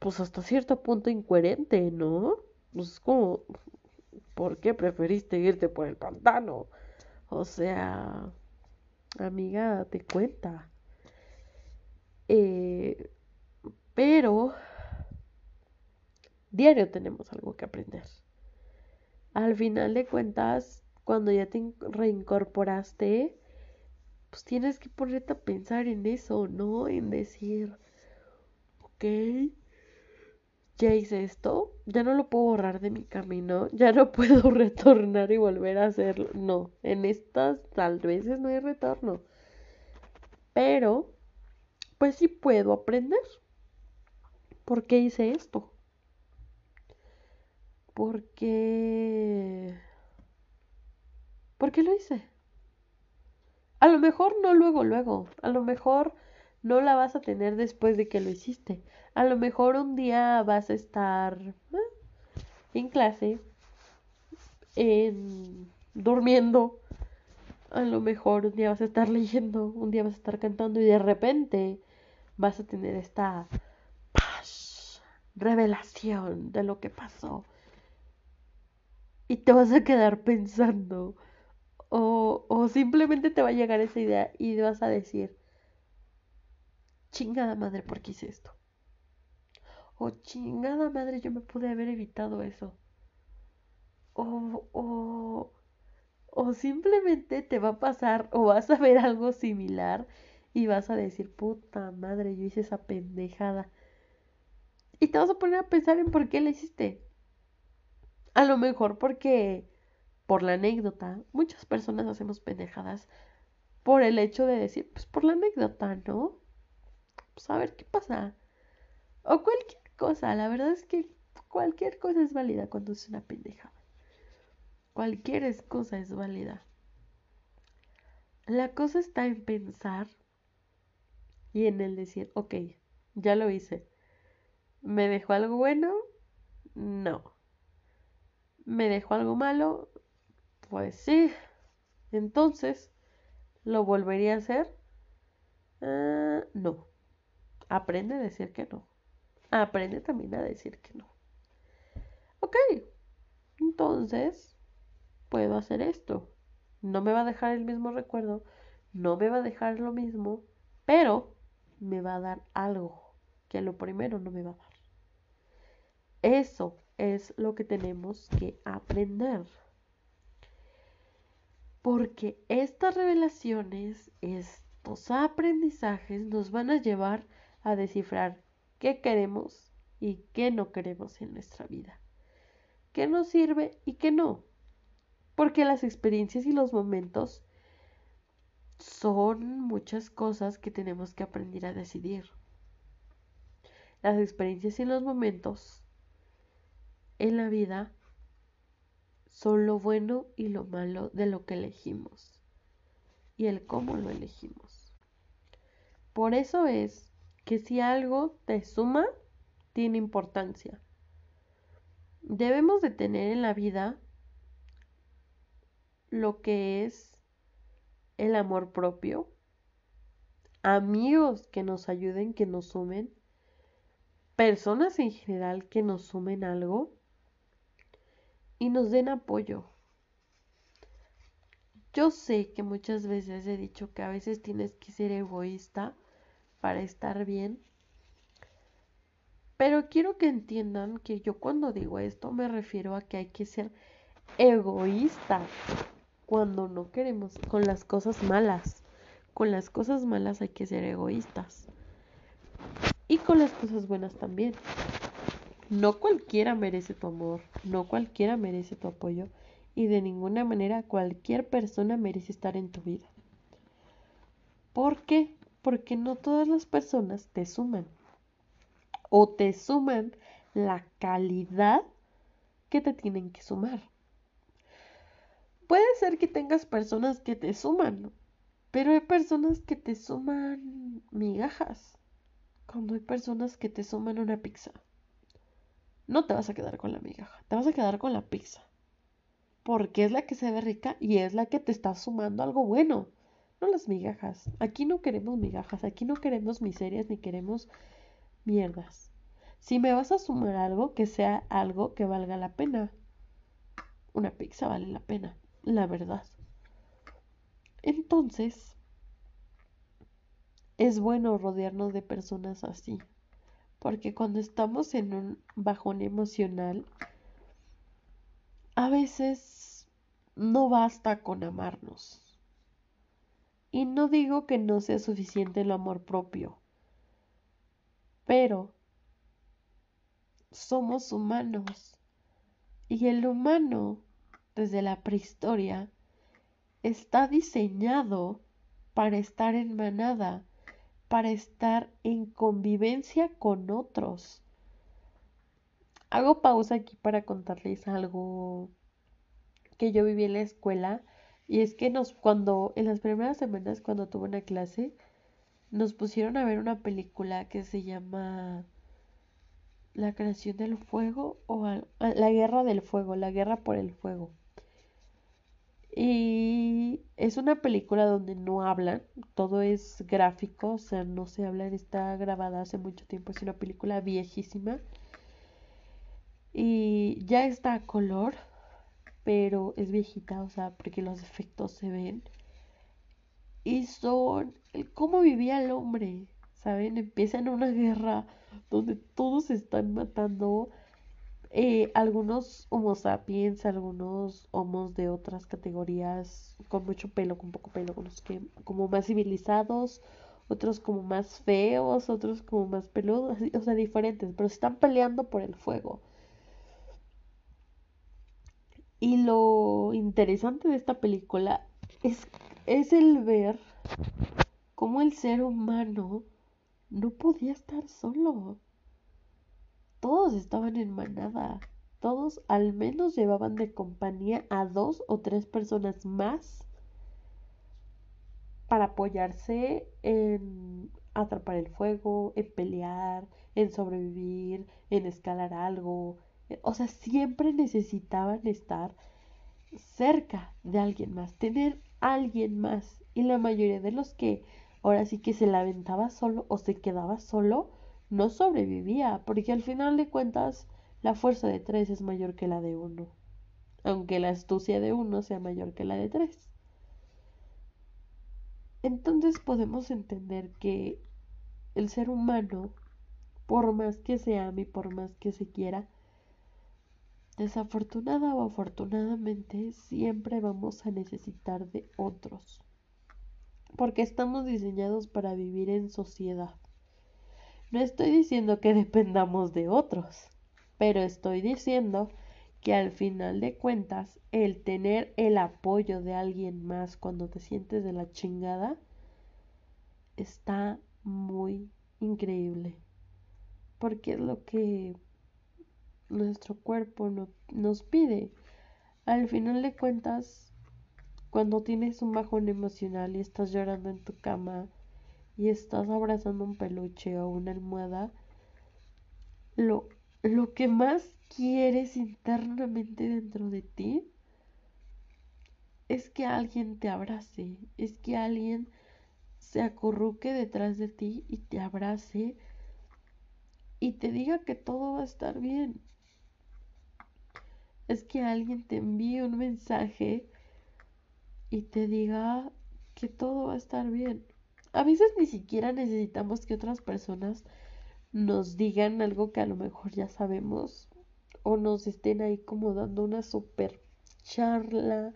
Speaker 1: pues hasta cierto punto incoherente, ¿no? Pues como, ¿por qué preferiste irte por el pantano? O sea, amiga, te cuenta. Eh, pero diario tenemos algo que aprender. Al final de cuentas, cuando ya te reincorporaste, pues tienes que ponerte a pensar en eso, ¿no? En decir, ok, ya hice esto, ya no lo puedo borrar de mi camino, ya no puedo retornar y volver a hacerlo. No, en estas tal veces no hay retorno. Pero, pues sí puedo aprender ¿por qué hice esto? ¿Por qué... ¿Por qué lo hice? A lo mejor no luego, luego. A lo mejor no la vas a tener después de que lo hiciste. A lo mejor un día vas a estar eh, en clase, en, durmiendo. A lo mejor un día vas a estar leyendo, un día vas a estar cantando y de repente vas a tener esta revelación de lo que pasó. Y te vas a quedar pensando. O, o simplemente te va a llegar esa idea y vas a decir, chingada madre, ¿por qué hice esto? O chingada madre, yo me pude haber evitado eso. O, o, o simplemente te va a pasar o vas a ver algo similar y vas a decir, puta madre, yo hice esa pendejada. Y te vas a poner a pensar en por qué la hiciste. A lo mejor porque, por la anécdota, muchas personas hacemos pendejadas por el hecho de decir, pues por la anécdota, ¿no? Pues a ver qué pasa. O cualquier cosa, la verdad es que cualquier cosa es válida cuando es una pendejada. Cualquier cosa es válida. La cosa está en pensar y en el decir, ok, ya lo hice. ¿Me dejó algo bueno? No. ¿Me dejó algo malo? Pues sí. Entonces, ¿lo volvería a hacer? Ah, no. Aprende a decir que no. Aprende también a decir que no. Ok. Entonces, puedo hacer esto. No me va a dejar el mismo recuerdo. No me va a dejar lo mismo. Pero me va a dar algo que lo primero no me va a dar. Eso es lo que tenemos que aprender. Porque estas revelaciones, estos aprendizajes nos van a llevar a descifrar qué queremos y qué no queremos en nuestra vida. ¿Qué nos sirve y qué no? Porque las experiencias y los momentos son muchas cosas que tenemos que aprender a decidir. Las experiencias y los momentos en la vida son lo bueno y lo malo de lo que elegimos y el cómo lo elegimos. Por eso es que si algo te suma, tiene importancia. Debemos de tener en la vida lo que es el amor propio, amigos que nos ayuden, que nos sumen, personas en general que nos sumen algo y nos den apoyo. Yo sé que muchas veces he dicho que a veces tienes que ser egoísta para estar bien, pero quiero que entiendan que yo cuando digo esto me refiero a que hay que ser egoísta cuando no queremos con las cosas malas. Con las cosas malas hay que ser egoístas. Y con las cosas buenas también. No cualquiera merece tu amor, no cualquiera merece tu apoyo y de ninguna manera cualquier persona merece estar en tu vida. ¿Por qué? Porque no todas las personas te suman o te suman la calidad que te tienen que sumar. Puede ser que tengas personas que te suman, pero hay personas que te suman migajas, cuando hay personas que te suman una pizza no te vas a quedar con la migaja, te vas a quedar con la pizza. Porque es la que se ve rica y es la que te está sumando algo bueno. No las migajas. Aquí no queremos migajas, aquí no queremos miserias ni queremos mierdas. Si me vas a sumar algo, que sea algo que valga la pena. Una pizza vale la pena, la verdad. Entonces, es bueno rodearnos de personas así. Porque cuando estamos en un bajón emocional, a veces no basta con amarnos. Y no digo que no sea suficiente el amor propio, pero somos humanos. Y el humano, desde la prehistoria, está diseñado para estar en manada para estar en convivencia con otros, hago pausa aquí para contarles algo que yo viví en la escuela. Y es que nos, cuando, en las primeras semanas, cuando tuve una clase, nos pusieron a ver una película que se llama La creación del fuego o La guerra del fuego, la guerra por el fuego. Y es una película donde no hablan, todo es gráfico, o sea, no se habla, está grabada hace mucho tiempo, es una película viejísima. Y ya está a color, pero es viejita, o sea, porque los efectos se ven. Y son el cómo vivía el hombre, ¿saben? Empiezan una guerra donde todos se están matando eh, algunos Homo sapiens, algunos homos de otras categorías con mucho pelo, con poco pelo, con los que como más civilizados, otros como más feos, otros como más peludos, o sea, diferentes, pero se están peleando por el fuego. Y lo interesante de esta película es, es el ver cómo el ser humano no podía estar solo todos estaban en manada. Todos al menos llevaban de compañía a dos o tres personas más para apoyarse en atrapar el fuego, en pelear, en sobrevivir, en escalar algo. O sea, siempre necesitaban estar cerca de alguien más, tener alguien más. Y la mayoría de los que ahora sí que se la aventaba solo o se quedaba solo, no sobrevivía, porque al final de cuentas la fuerza de tres es mayor que la de uno, aunque la astucia de uno sea mayor que la de tres. Entonces podemos entender que el ser humano, por más que se ame y por más que se quiera, desafortunada o afortunadamente siempre vamos a necesitar de otros, porque estamos diseñados para vivir en sociedad. No estoy diciendo que dependamos de otros, pero estoy diciendo que al final de cuentas el tener el apoyo de alguien más cuando te sientes de la chingada está muy increíble. Porque es lo que nuestro cuerpo nos pide. Al final de cuentas, cuando tienes un bajón emocional y estás llorando en tu cama, y estás abrazando un peluche o una almohada, lo, lo que más quieres internamente dentro de ti es que alguien te abrace, es que alguien se acurruque detrás de ti y te abrace y te diga que todo va a estar bien. Es que alguien te envíe un mensaje y te diga que todo va a estar bien a veces ni siquiera necesitamos que otras personas nos digan algo que a lo mejor ya sabemos o nos estén ahí como dando una super charla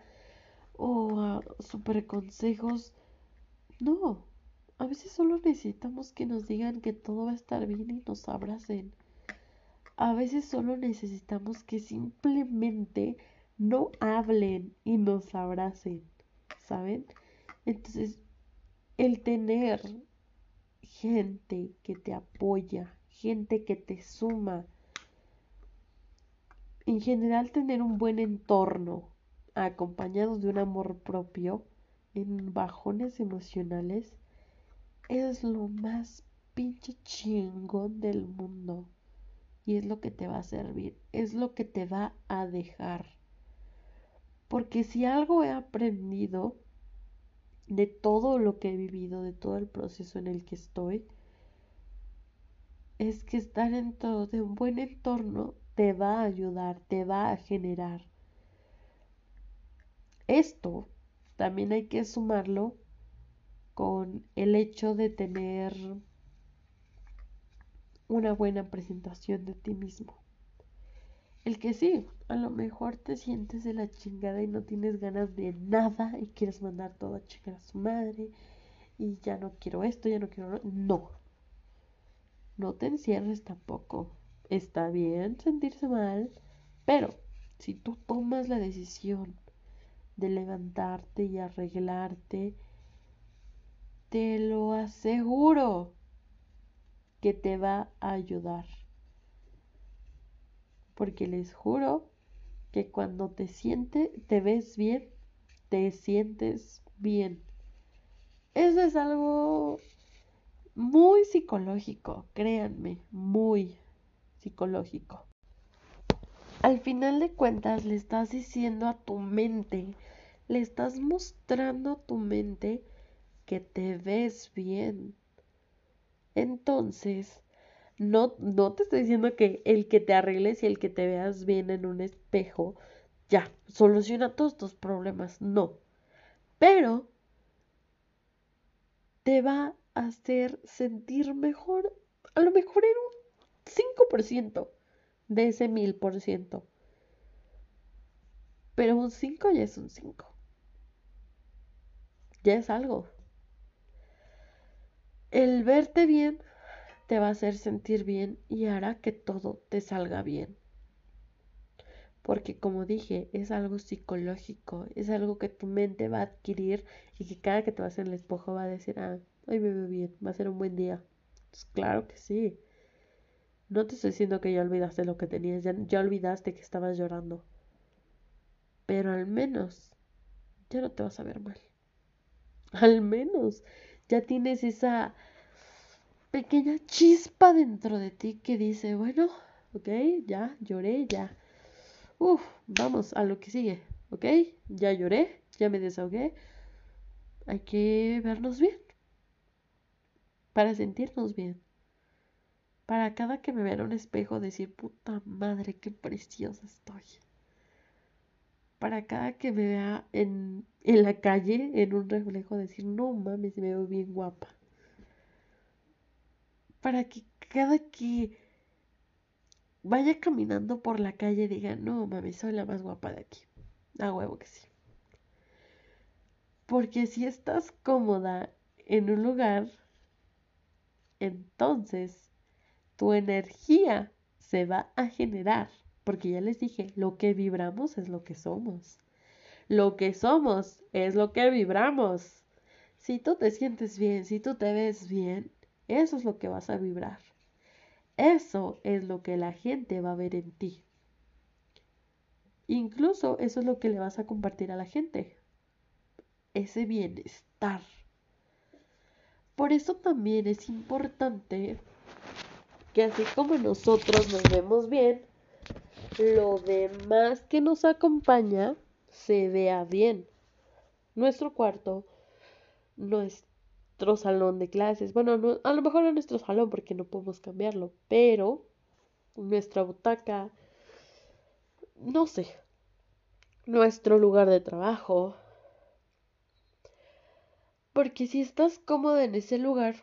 Speaker 1: o ah, super consejos. No, a veces solo necesitamos que nos digan que todo va a estar bien y nos abracen. A veces solo necesitamos que simplemente no hablen y nos abracen, ¿saben? Entonces, el tener gente que te apoya, gente que te suma, en general tener un buen entorno acompañado de un amor propio en bajones emocionales es lo más pinche chingón del mundo y es lo que te va a servir, es lo que te va a dejar. Porque si algo he aprendido de todo lo que he vivido, de todo el proceso en el que estoy, es que estar dentro de un buen entorno te va a ayudar, te va a generar. Esto también hay que sumarlo con el hecho de tener una buena presentación de ti mismo. El que sí, a lo mejor te sientes de la chingada y no tienes ganas de nada y quieres mandar todo a chingar a su madre y ya no quiero esto, ya no quiero... No. No te encierres tampoco. Está bien sentirse mal, pero si tú tomas la decisión de levantarte y arreglarte, te lo aseguro que te va a ayudar Porque les juro que cuando te sientes, te ves bien, te sientes bien. Eso es algo muy psicológico, créanme, muy psicológico. Al final de cuentas le estás diciendo a tu mente, le estás mostrando a tu mente que te ves bien. Entonces, no, no te estoy diciendo que el que te arregles y el que te veas bien en un espejo, ya, soluciona todos tus problemas. No. Pero te va a hacer sentir mejor, a lo mejor en un 5% de ese 1000%. Pero un 5 ya es un 5. Ya es algo. El verte bien te va a hacer sentir bien y hará que todo te salga bien. Porque como dije, es algo psicológico, es algo que tu mente va a adquirir y que cada que te vas en el espejo va a decir, ah, hoy me veo bien, va a ser un buen día. Pues claro que sí. No te estoy diciendo que ya olvidaste lo que tenías, ya, ya olvidaste que estabas llorando. Pero al menos ya no te vas a ver mal. Al menos ya tienes esa pequeña chispa dentro de ti que dice, bueno, ok, ya lloré, ya. Uf, vamos a lo que sigue, ok, ya lloré, ya me desahogué. Hay que vernos bien para sentirnos bien. Para cada que me vea en un espejo decir, puta madre, qué preciosa estoy. Para cada que me vea en, en la calle, en un reflejo, decir, no mames, me veo bien guapa. Para que cada que vaya caminando por la calle diga, no mames, soy la más guapa de aquí. A huevo que sí. Porque si estás cómoda en un lugar, entonces tu energía se va a generar. Porque ya les dije, lo que vibramos es lo que somos. Lo que somos es lo que vibramos. Si tú te sientes bien, si tú te ves bien, eso es lo que vas a vibrar. Eso es lo que la gente va a ver en ti. Incluso eso es lo que le vas a compartir a la gente. Ese bienestar. Por eso también es importante que así como nosotros nos vemos bien, lo demás que nos acompaña se vea bien. Nuestro cuarto, nuestro salón de clases, bueno, a lo mejor no nuestro salón porque no podemos cambiarlo, pero nuestra butaca, no sé, nuestro lugar de trabajo, porque si estás cómoda en ese lugar,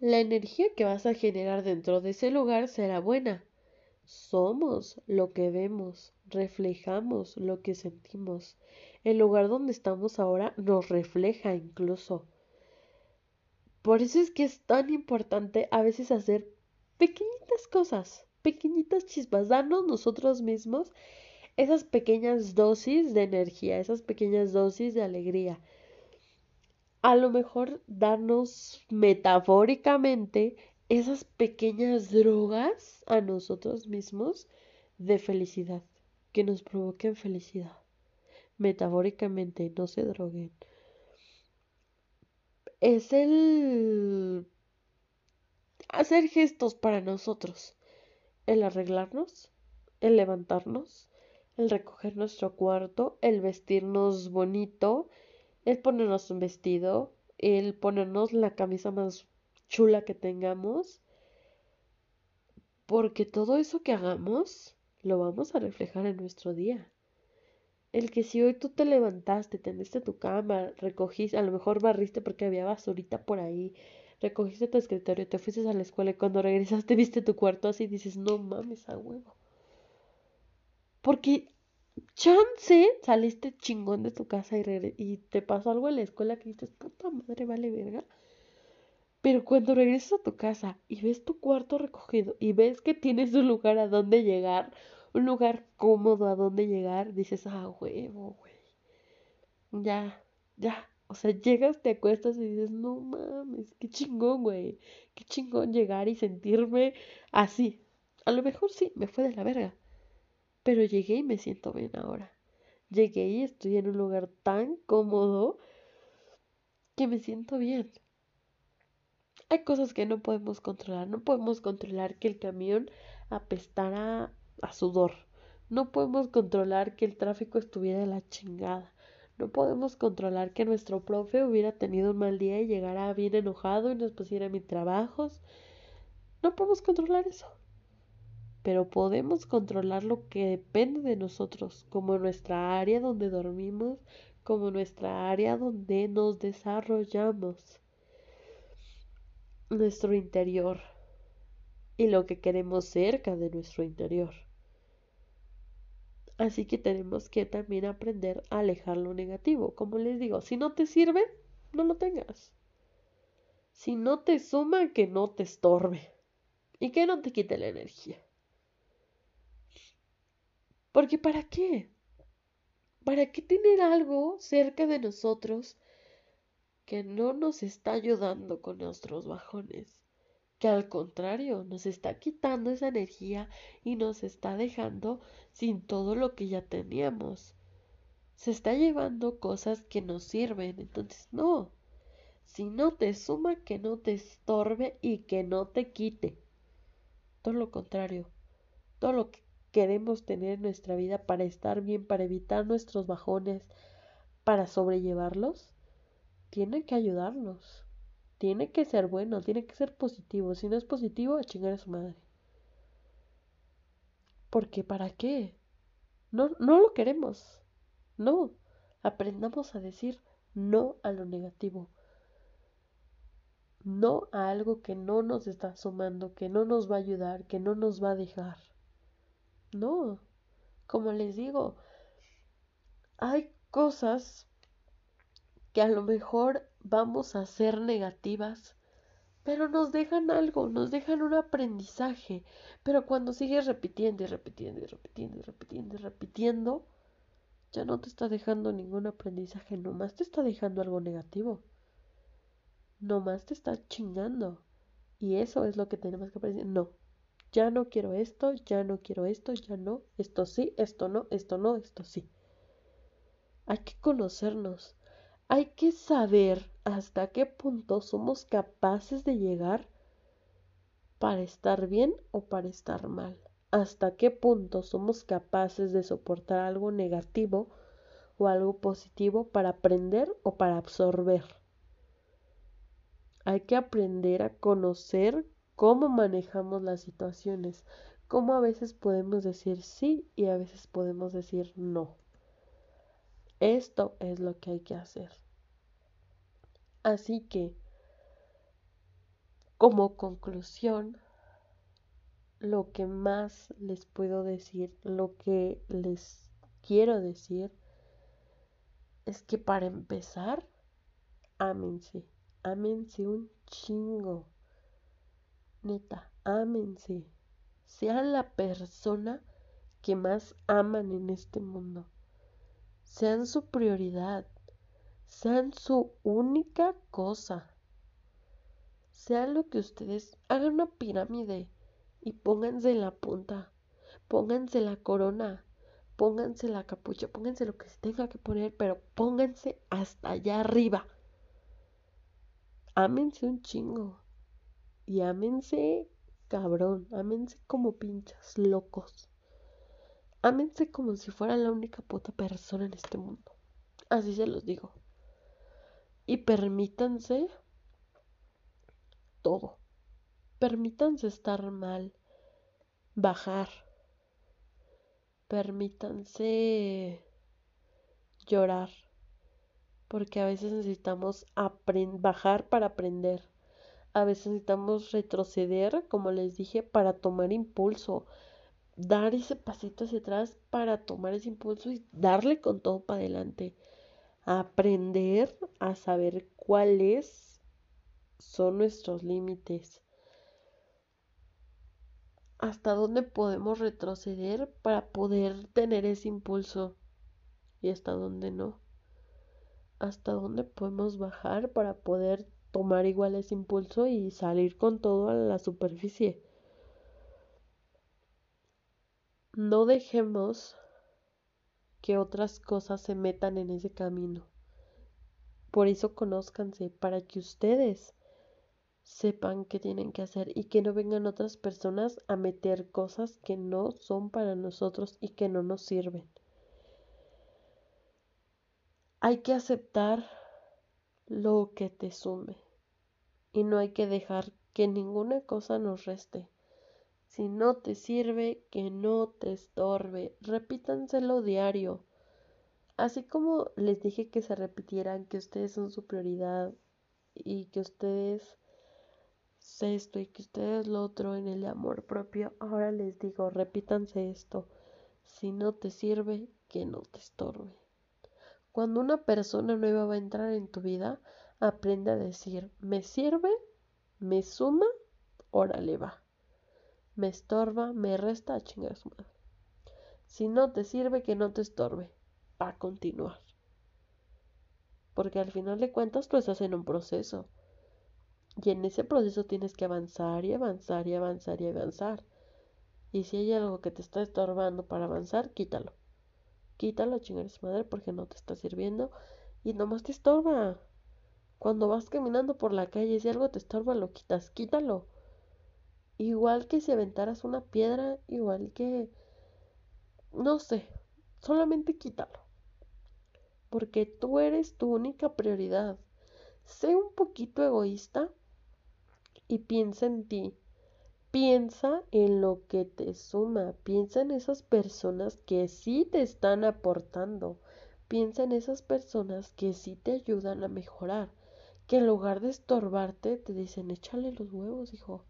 Speaker 1: la energía que vas a generar dentro de ese lugar será buena. Somos lo que vemos, reflejamos lo que sentimos. El lugar donde estamos ahora nos refleja incluso. Por eso es que es tan importante a veces hacer pequeñitas cosas, pequeñitas chispas, darnos nosotros mismos esas pequeñas dosis de energía, esas pequeñas dosis de alegría a lo mejor darnos metafóricamente esas pequeñas drogas a nosotros mismos de felicidad, que nos provoquen felicidad. Metafóricamente, no se droguen. Es el hacer gestos para nosotros, el arreglarnos, el levantarnos, el recoger nuestro cuarto, el vestirnos bonito, el ponernos un vestido, el ponernos la camisa más chula que tengamos, porque todo eso que hagamos lo vamos a reflejar en nuestro día. El que si hoy tú te levantaste, tendiste tu cama, recogiste, a lo mejor barriste porque había basurita por ahí, recogiste tu escritorio, te fuiste a la escuela y cuando regresaste viste tu cuarto así dices, no mames a huevo. Porque chance saliste chingón de tu casa y, y te pasó algo en la escuela que dices, puta madre, vale verga. Pero cuando regresas a tu casa y ves tu cuarto recogido y ves que tienes un lugar a donde llegar, un lugar cómodo a donde llegar, dices, ah, huevo, güey. Ya, ya. O sea, llegas, te acuestas y dices, no mames, qué chingón, güey. Qué chingón llegar y sentirme así, A lo mejor sí, me fue de la verga. Pero llegué y me siento bien ahora. Llegué y estoy en un lugar tan cómodo que me siento bien. Hay cosas que no podemos controlar. No podemos controlar que el camión apestara a sudor. No podemos controlar que el tráfico estuviera de la chingada. No podemos controlar que nuestro profe hubiera tenido un mal día y llegara bien enojado y nos pusiera mis trabajos. No podemos controlar eso. Pero podemos controlar lo que depende de nosotros, como nuestra área donde dormimos, como nuestra área donde nos desarrollamos, nuestro interior y lo que queremos cerca de nuestro interior. Así que tenemos que también aprender a alejar lo negativo. Como les digo, si no te sirve, no lo tengas. Si no te suma, que no te estorbe. Y que no te quite la energía. Porque ¿para qué? ¿Para qué tener algo cerca de nosotros que no nos está ayudando con nuestros bajones? Que al contrario nos está quitando esa energía y nos está dejando sin todo lo que ya teníamos. Se está llevando cosas que nos sirven. Entonces, no. Si no te suma, que no te estorbe y que no te quite. Todo lo contrario. Todo lo que queremos tener en nuestra vida para estar bien, para evitar nuestros bajones, para sobrellevarlos, tiene que ayudarnos. Tiene que ser bueno, tiene que ser positivo. Si no es positivo, a chingar a su madre. Porque ¿para qué? No, no lo queremos. No. Aprendamos a decir no a lo negativo. No a algo que no nos está sumando, que no nos va a ayudar, que no nos va a dejar. No. Como les digo, hay cosas que a lo mejor vamos a ser negativas pero nos dejan algo, nos dejan un aprendizaje. Pero cuando sigues repitiendo y repitiendo y repitiendo y repitiendo y repitiendo, ya no te está dejando ningún aprendizaje, nomás te está dejando algo negativo. Nomás te está chingando. Y eso es lo que tenemos que aprender. No, ya no quiero esto, ya no quiero esto, ya no, esto sí, esto no, esto no, esto sí. Hay que conocernos, hay que saber hasta qué punto somos capaces de llegar para estar bien o para estar mal. Hasta qué punto somos capaces de soportar algo negativo o algo positivo para aprender o para absorber. Hay que aprender a conocer cómo manejamos las situaciones, cómo a veces podemos decir sí y a veces podemos decir no. Esto es lo que hay que hacer. Así que, como conclusión, lo que más les puedo decir, lo que les quiero decir, es que para empezar, ámense, ámense un chingo. Neta, ámense. Sean la persona que más aman en este mundo. Sean su prioridad sean su única cosa. Sea lo que ustedes hagan una pirámide y pónganse la punta, pónganse la corona, pónganse la capucha, pónganse lo que se tenga que poner, pero pónganse hasta allá arriba. Ámense un chingo y ámense cabrón, ámense como pinchas locos. Ámense como si fuera la única puta persona en este mundo. Así se los digo y permítanse todo. Permítanse estar mal, bajar. Permítanse llorar, porque a veces necesitamos bajar para aprender. A veces necesitamos retroceder, como les dije, para tomar impulso. Dar ese pasito hacia atrás para tomar ese impulso y darle con todo para adelante aprender a saber cuáles son nuestros límites, hasta dónde podemos retroceder para poder tener ese impulso y hasta dónde no, hasta dónde podemos bajar para poder tomar igual ese impulso y salir con todo a la superficie. no dejemos que otras cosas se metan en ese camino. Por eso conózcanse, para que ustedes sepan qué tienen que hacer y que no vengan otras personas a meter cosas que no son para nosotros y que no nos sirven. Hay que aceptar lo que te sume y no hay que dejar que ninguna cosa nos reste. Si no te sirve, que no te estorbe. Repítanselo diario. Así como les dije que se repitieran que ustedes son su prioridad y que ustedes esto y que ustedes lo otro en el amor propio, ahora les digo, repítanse esto. Si no te sirve, que no te estorbe. Cuando una persona nueva va a entrar en tu vida, aprende a decir, ¿me sirve? ¿Me suma? Órale va. ¿Me estorba? ¿Me resta? A chingar su madre. Si no te sirve, que no te estorbe. Va continuar. Porque al final de cuentas tú estás en un proceso. Y en ese proceso tienes que avanzar y avanzar y avanzar y avanzar. Y si hay algo que te está estorbando para avanzar, quítalo. Quítalo, chingar su madre, porque no te está sirviendo y nomás te estorba. Cuando vas caminando por la calle, si algo te estorba, lo quitas, quítalo. Igual que si aventaras una piedra, igual que... No sé, solamente quítalo. Porque tú eres tu única prioridad. Sé un poquito egoísta y piensa en ti. Piensa en lo que te suma, piensa en esas personas que sí te están aportando, piensa en esas personas que sí te ayudan a mejorar, que en lugar de estorbarte te dicen échale los huevos, hijo,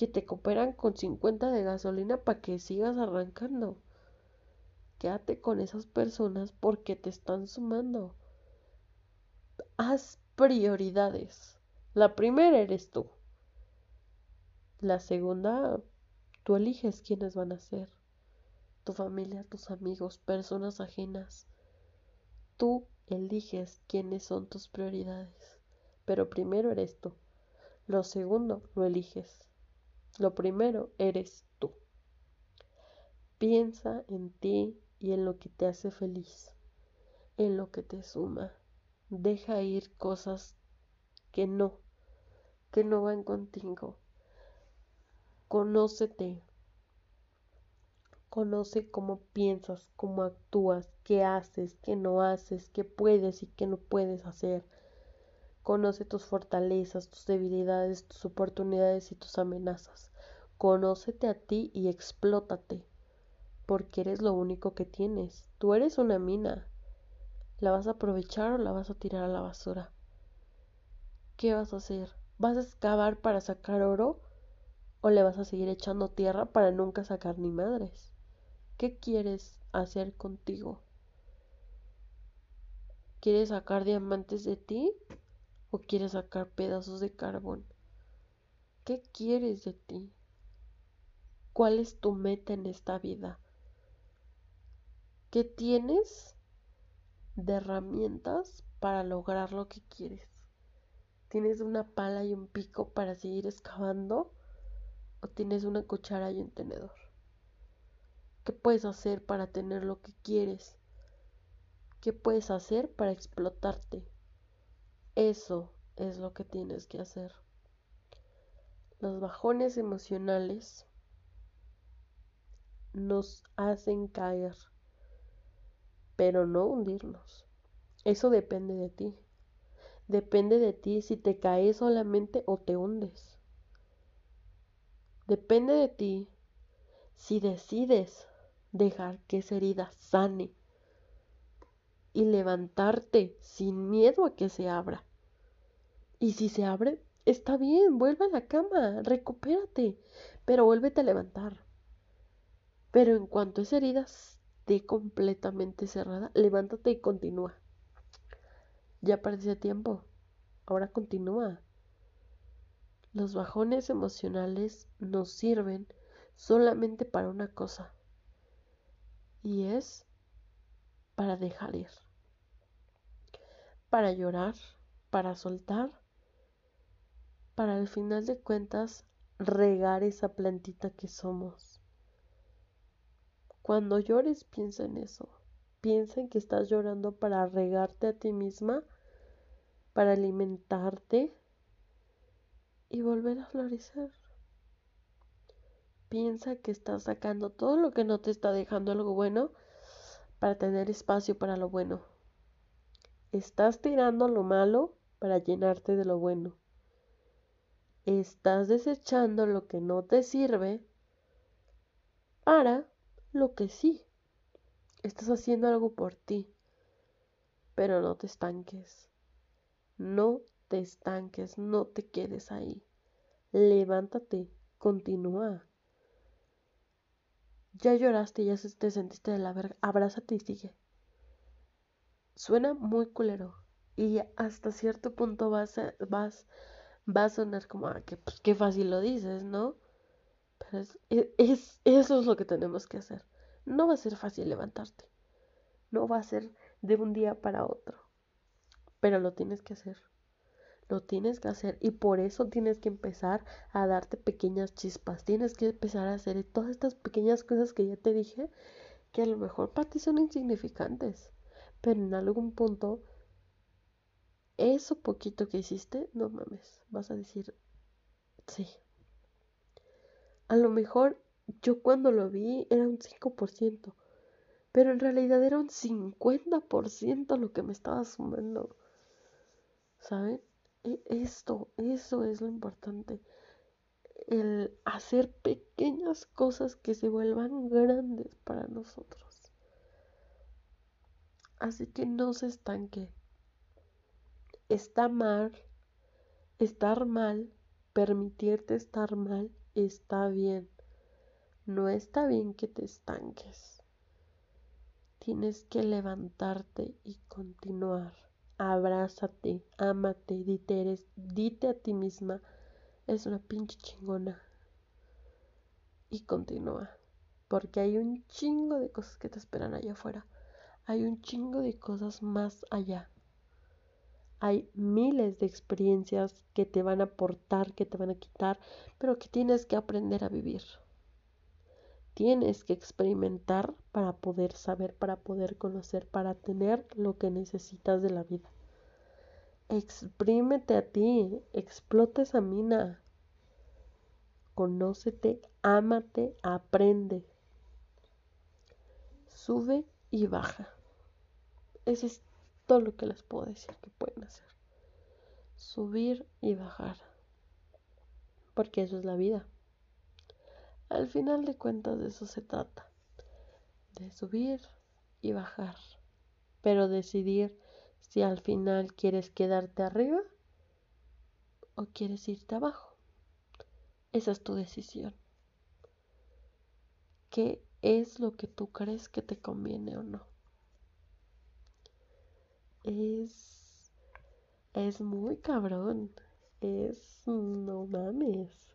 Speaker 1: que te cooperan con 50 de gasolina para que sigas arrancando. Quédate con esas personas porque te están sumando. Haz prioridades. La primera eres tú. La segunda, tú eliges quiénes van a ser. Tu familia, tus amigos, personas ajenas. Tú eliges quiénes son tus prioridades. Pero primero eres tú. Lo segundo, lo eliges. Lo primero eres tú. Piensa en ti y en lo que te hace feliz, en lo que te suma. Deja ir cosas que no, que no van contigo Conócete. Conoce cómo piensas, cómo actúas, qué haces, qué no haces, qué puedes y qué no puedes hacer. Conoce tus fortalezas, tus debilidades, tus oportunidades y tus amenazas. Conócete a ti y explótate, porque eres lo único que tienes. Tú eres una mina. ¿La vas a aprovechar o la vas a tirar a la basura? ¿Qué vas a hacer? ¿Vas a excavar para sacar oro? ¿O le vas a seguir echando tierra para nunca sacar ni madres? ¿Qué quieres hacer contigo? ¿Quieres sacar diamantes de ti? ¿O quieres sacar pedazos de carbón? ¿Qué quieres de ti? ¿Cuál es tu meta en esta vida? ¿Qué tienes de herramientas para lograr lo que quieres? ¿Tienes una pala y un pico para seguir excavando? o tienes una cuchara y un tenedor. ¿Qué puedes hacer para tener lo que quieres? ¿Qué puedes hacer para explotarte? Eso es lo que tienes que hacer. Los bajones emocionales nos hacen caer, pero no hundirnos. Eso depende de ti. Depende de ti si te caes solamente o te hundes. Depende de ti si decides dejar que esa herida sane y levantarte sin miedo a que se abra. Y si se abre, está bien, vuelve a la cama, recupérate, pero vuélvete a levantar. Pero en cuanto esa herida esté completamente cerrada, levántate y continúa. Ya perdiste tiempo, ahora continúa. Los bajones emocionales nos sirven solamente para una cosa y es para dejar ir, para llorar, para soltar, para al final de cuentas regar esa plantita que somos. Cuando llores, piensa en eso. Piensa en que estás llorando para regarte a ti misma, para alimentarte y volver a florecer. Piensa que estás sacando todo lo que no te está dejando algo bueno para tener espacio para lo bueno. Estás tirando lo malo para llenarte de lo bueno. Estás desechando lo que no te sirve para lo que sí. Estás haciendo algo por ti, pero no te estanques. No te estanques, no te quedes ahí. Levántate, continúa. Ya lloraste, ya te sentiste de la verga. Abrázate y sigue. Suena muy culero. Y hasta cierto punto vas a, vas, va a sonar como, ah, que, pues, qué fácil lo dices, ¿no? Pero es, e, es, eso es lo que tenemos que hacer. No va a ser fácil levantarte. No va a ser de un día para otro. Pero lo tienes que hacer. Lo tienes que hacer y por eso tienes que empezar a darte pequeñas chispas. Tienes que empezar a hacer todas estas pequeñas cosas que ya te dije que a lo mejor para ti son insignificantes. Pero en algún punto, eso poquito que hiciste, no mames, vas a decir, sí. A lo mejor yo cuando lo vi era un 5%, pero en realidad era un 50% lo que me estaba sumando. ¿Saben? E, esto, eso es lo importante. El hacer pequeñas cosas que se vuelvan grandes para nosotros. Así que no se estanque. Está mal, estar mal, permitirte estar mal, está bien. No está bien que te estanques. Tienes que levantarte y continuar abrázate, ámate, dite, eres, dite a ti misma, es una pinche chingona. Y continúa, porque hay un chingo de cosas que te esperan allá afuera. Hay un chingo de cosas más allá. Hay miles de experiencias que te van a aportar, que te van a quitar, pero que tienes que aprender a vivir. Tienes que experimentar para poder saber, para poder conocer, para tener lo que necesitas de la vida. Exprímete a ti, explota esa mina. Conócete, ámate, aprende. Sube y baja. Eso es todo lo que les puedo decir que pueden hacer. Subir y bajar. Porque eso es la vida. Al final de cuentas de eso se trata. De subir y bajar. Pero decidir si al final quieres quedarte arriba o quieres irte abajo. Esa es tu decisión. ¿Qué es lo que tú crees que te conviene o no? Es es muy cabrón. Es no mames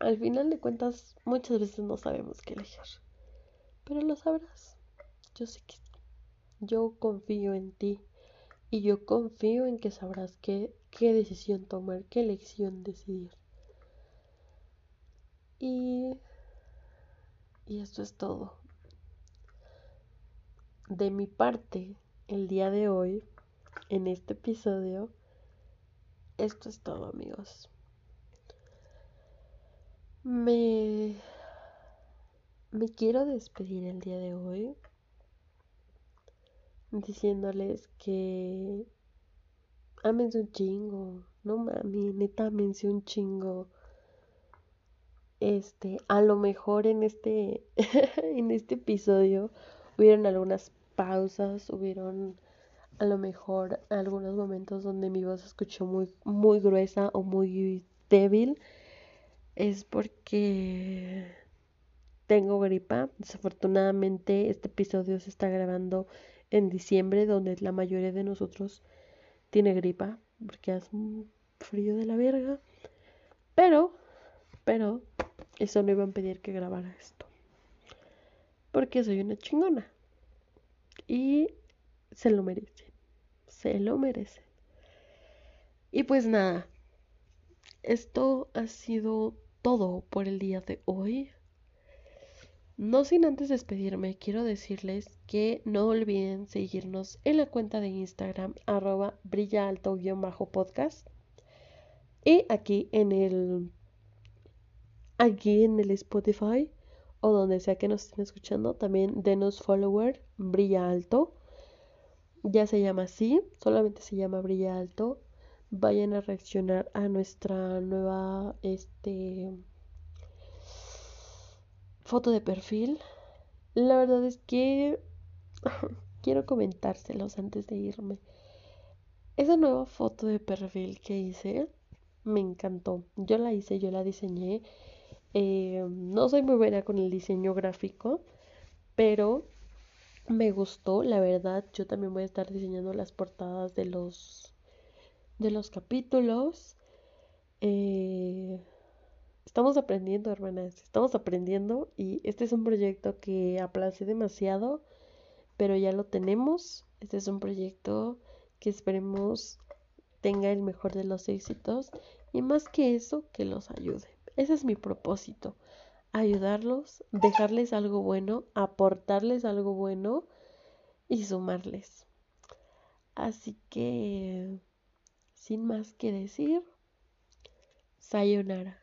Speaker 1: al final de cuentas, muchas veces no sabemos qué elegir. Pero lo sabrás. Yo sé que yo confío en ti. Y yo confío en que sabrás qué, qué decisión tomar, qué elección decidir. Y, y esto es todo. De mi parte, el día de hoy, en este episodio, esto es todo amigos. Me, me quiero despedir el día de hoy diciéndoles que amense un chingo, no mami, neta amense un chingo. Este, a lo mejor en este en este episodio hubieron algunas pausas, hubieron a lo mejor algunos momentos donde mi voz se escuchó muy muy gruesa o muy débil es porque tengo gripa. Desafortunadamente este episodio se está grabando en diciembre, donde la mayoría de nosotros tiene gripa, porque hace frío de la verga. Pero, pero, eso no iba a impedir que grabara esto. Porque soy una chingona. Y se lo merece. Se lo merece. Y pues nada. Esto ha sido todo por el día de hoy. No sin antes despedirme, quiero decirles que no olviden seguirnos en la cuenta de Instagram arroba brilla podcast y aquí en el aquí en el Spotify o donde sea que nos estén escuchando, también denos follower, brilla alto. Ya se llama así, solamente se llama brilla alto. Vayan a reaccionar a nuestra nueva este foto de perfil. La verdad es que quiero comentárselos antes de irme. Esa nueva foto de perfil que hice me encantó. Yo la hice, yo la diseñé. Eh, no soy muy buena con el diseño gráfico, pero me gustó, la verdad. Yo también voy a estar diseñando las portadas de los de los capítulos. Eh, Estamos aprendiendo, hermanas, estamos aprendiendo y este es un proyecto que aplacé demasiado, pero ya lo tenemos. Este es un proyecto que esperemos tenga el mejor de los éxitos y más que eso, que los ayude. Ese es mi propósito, ayudarlos, dejarles algo bueno, aportarles algo bueno y sumarles. Así que, sin más que decir, sayonara.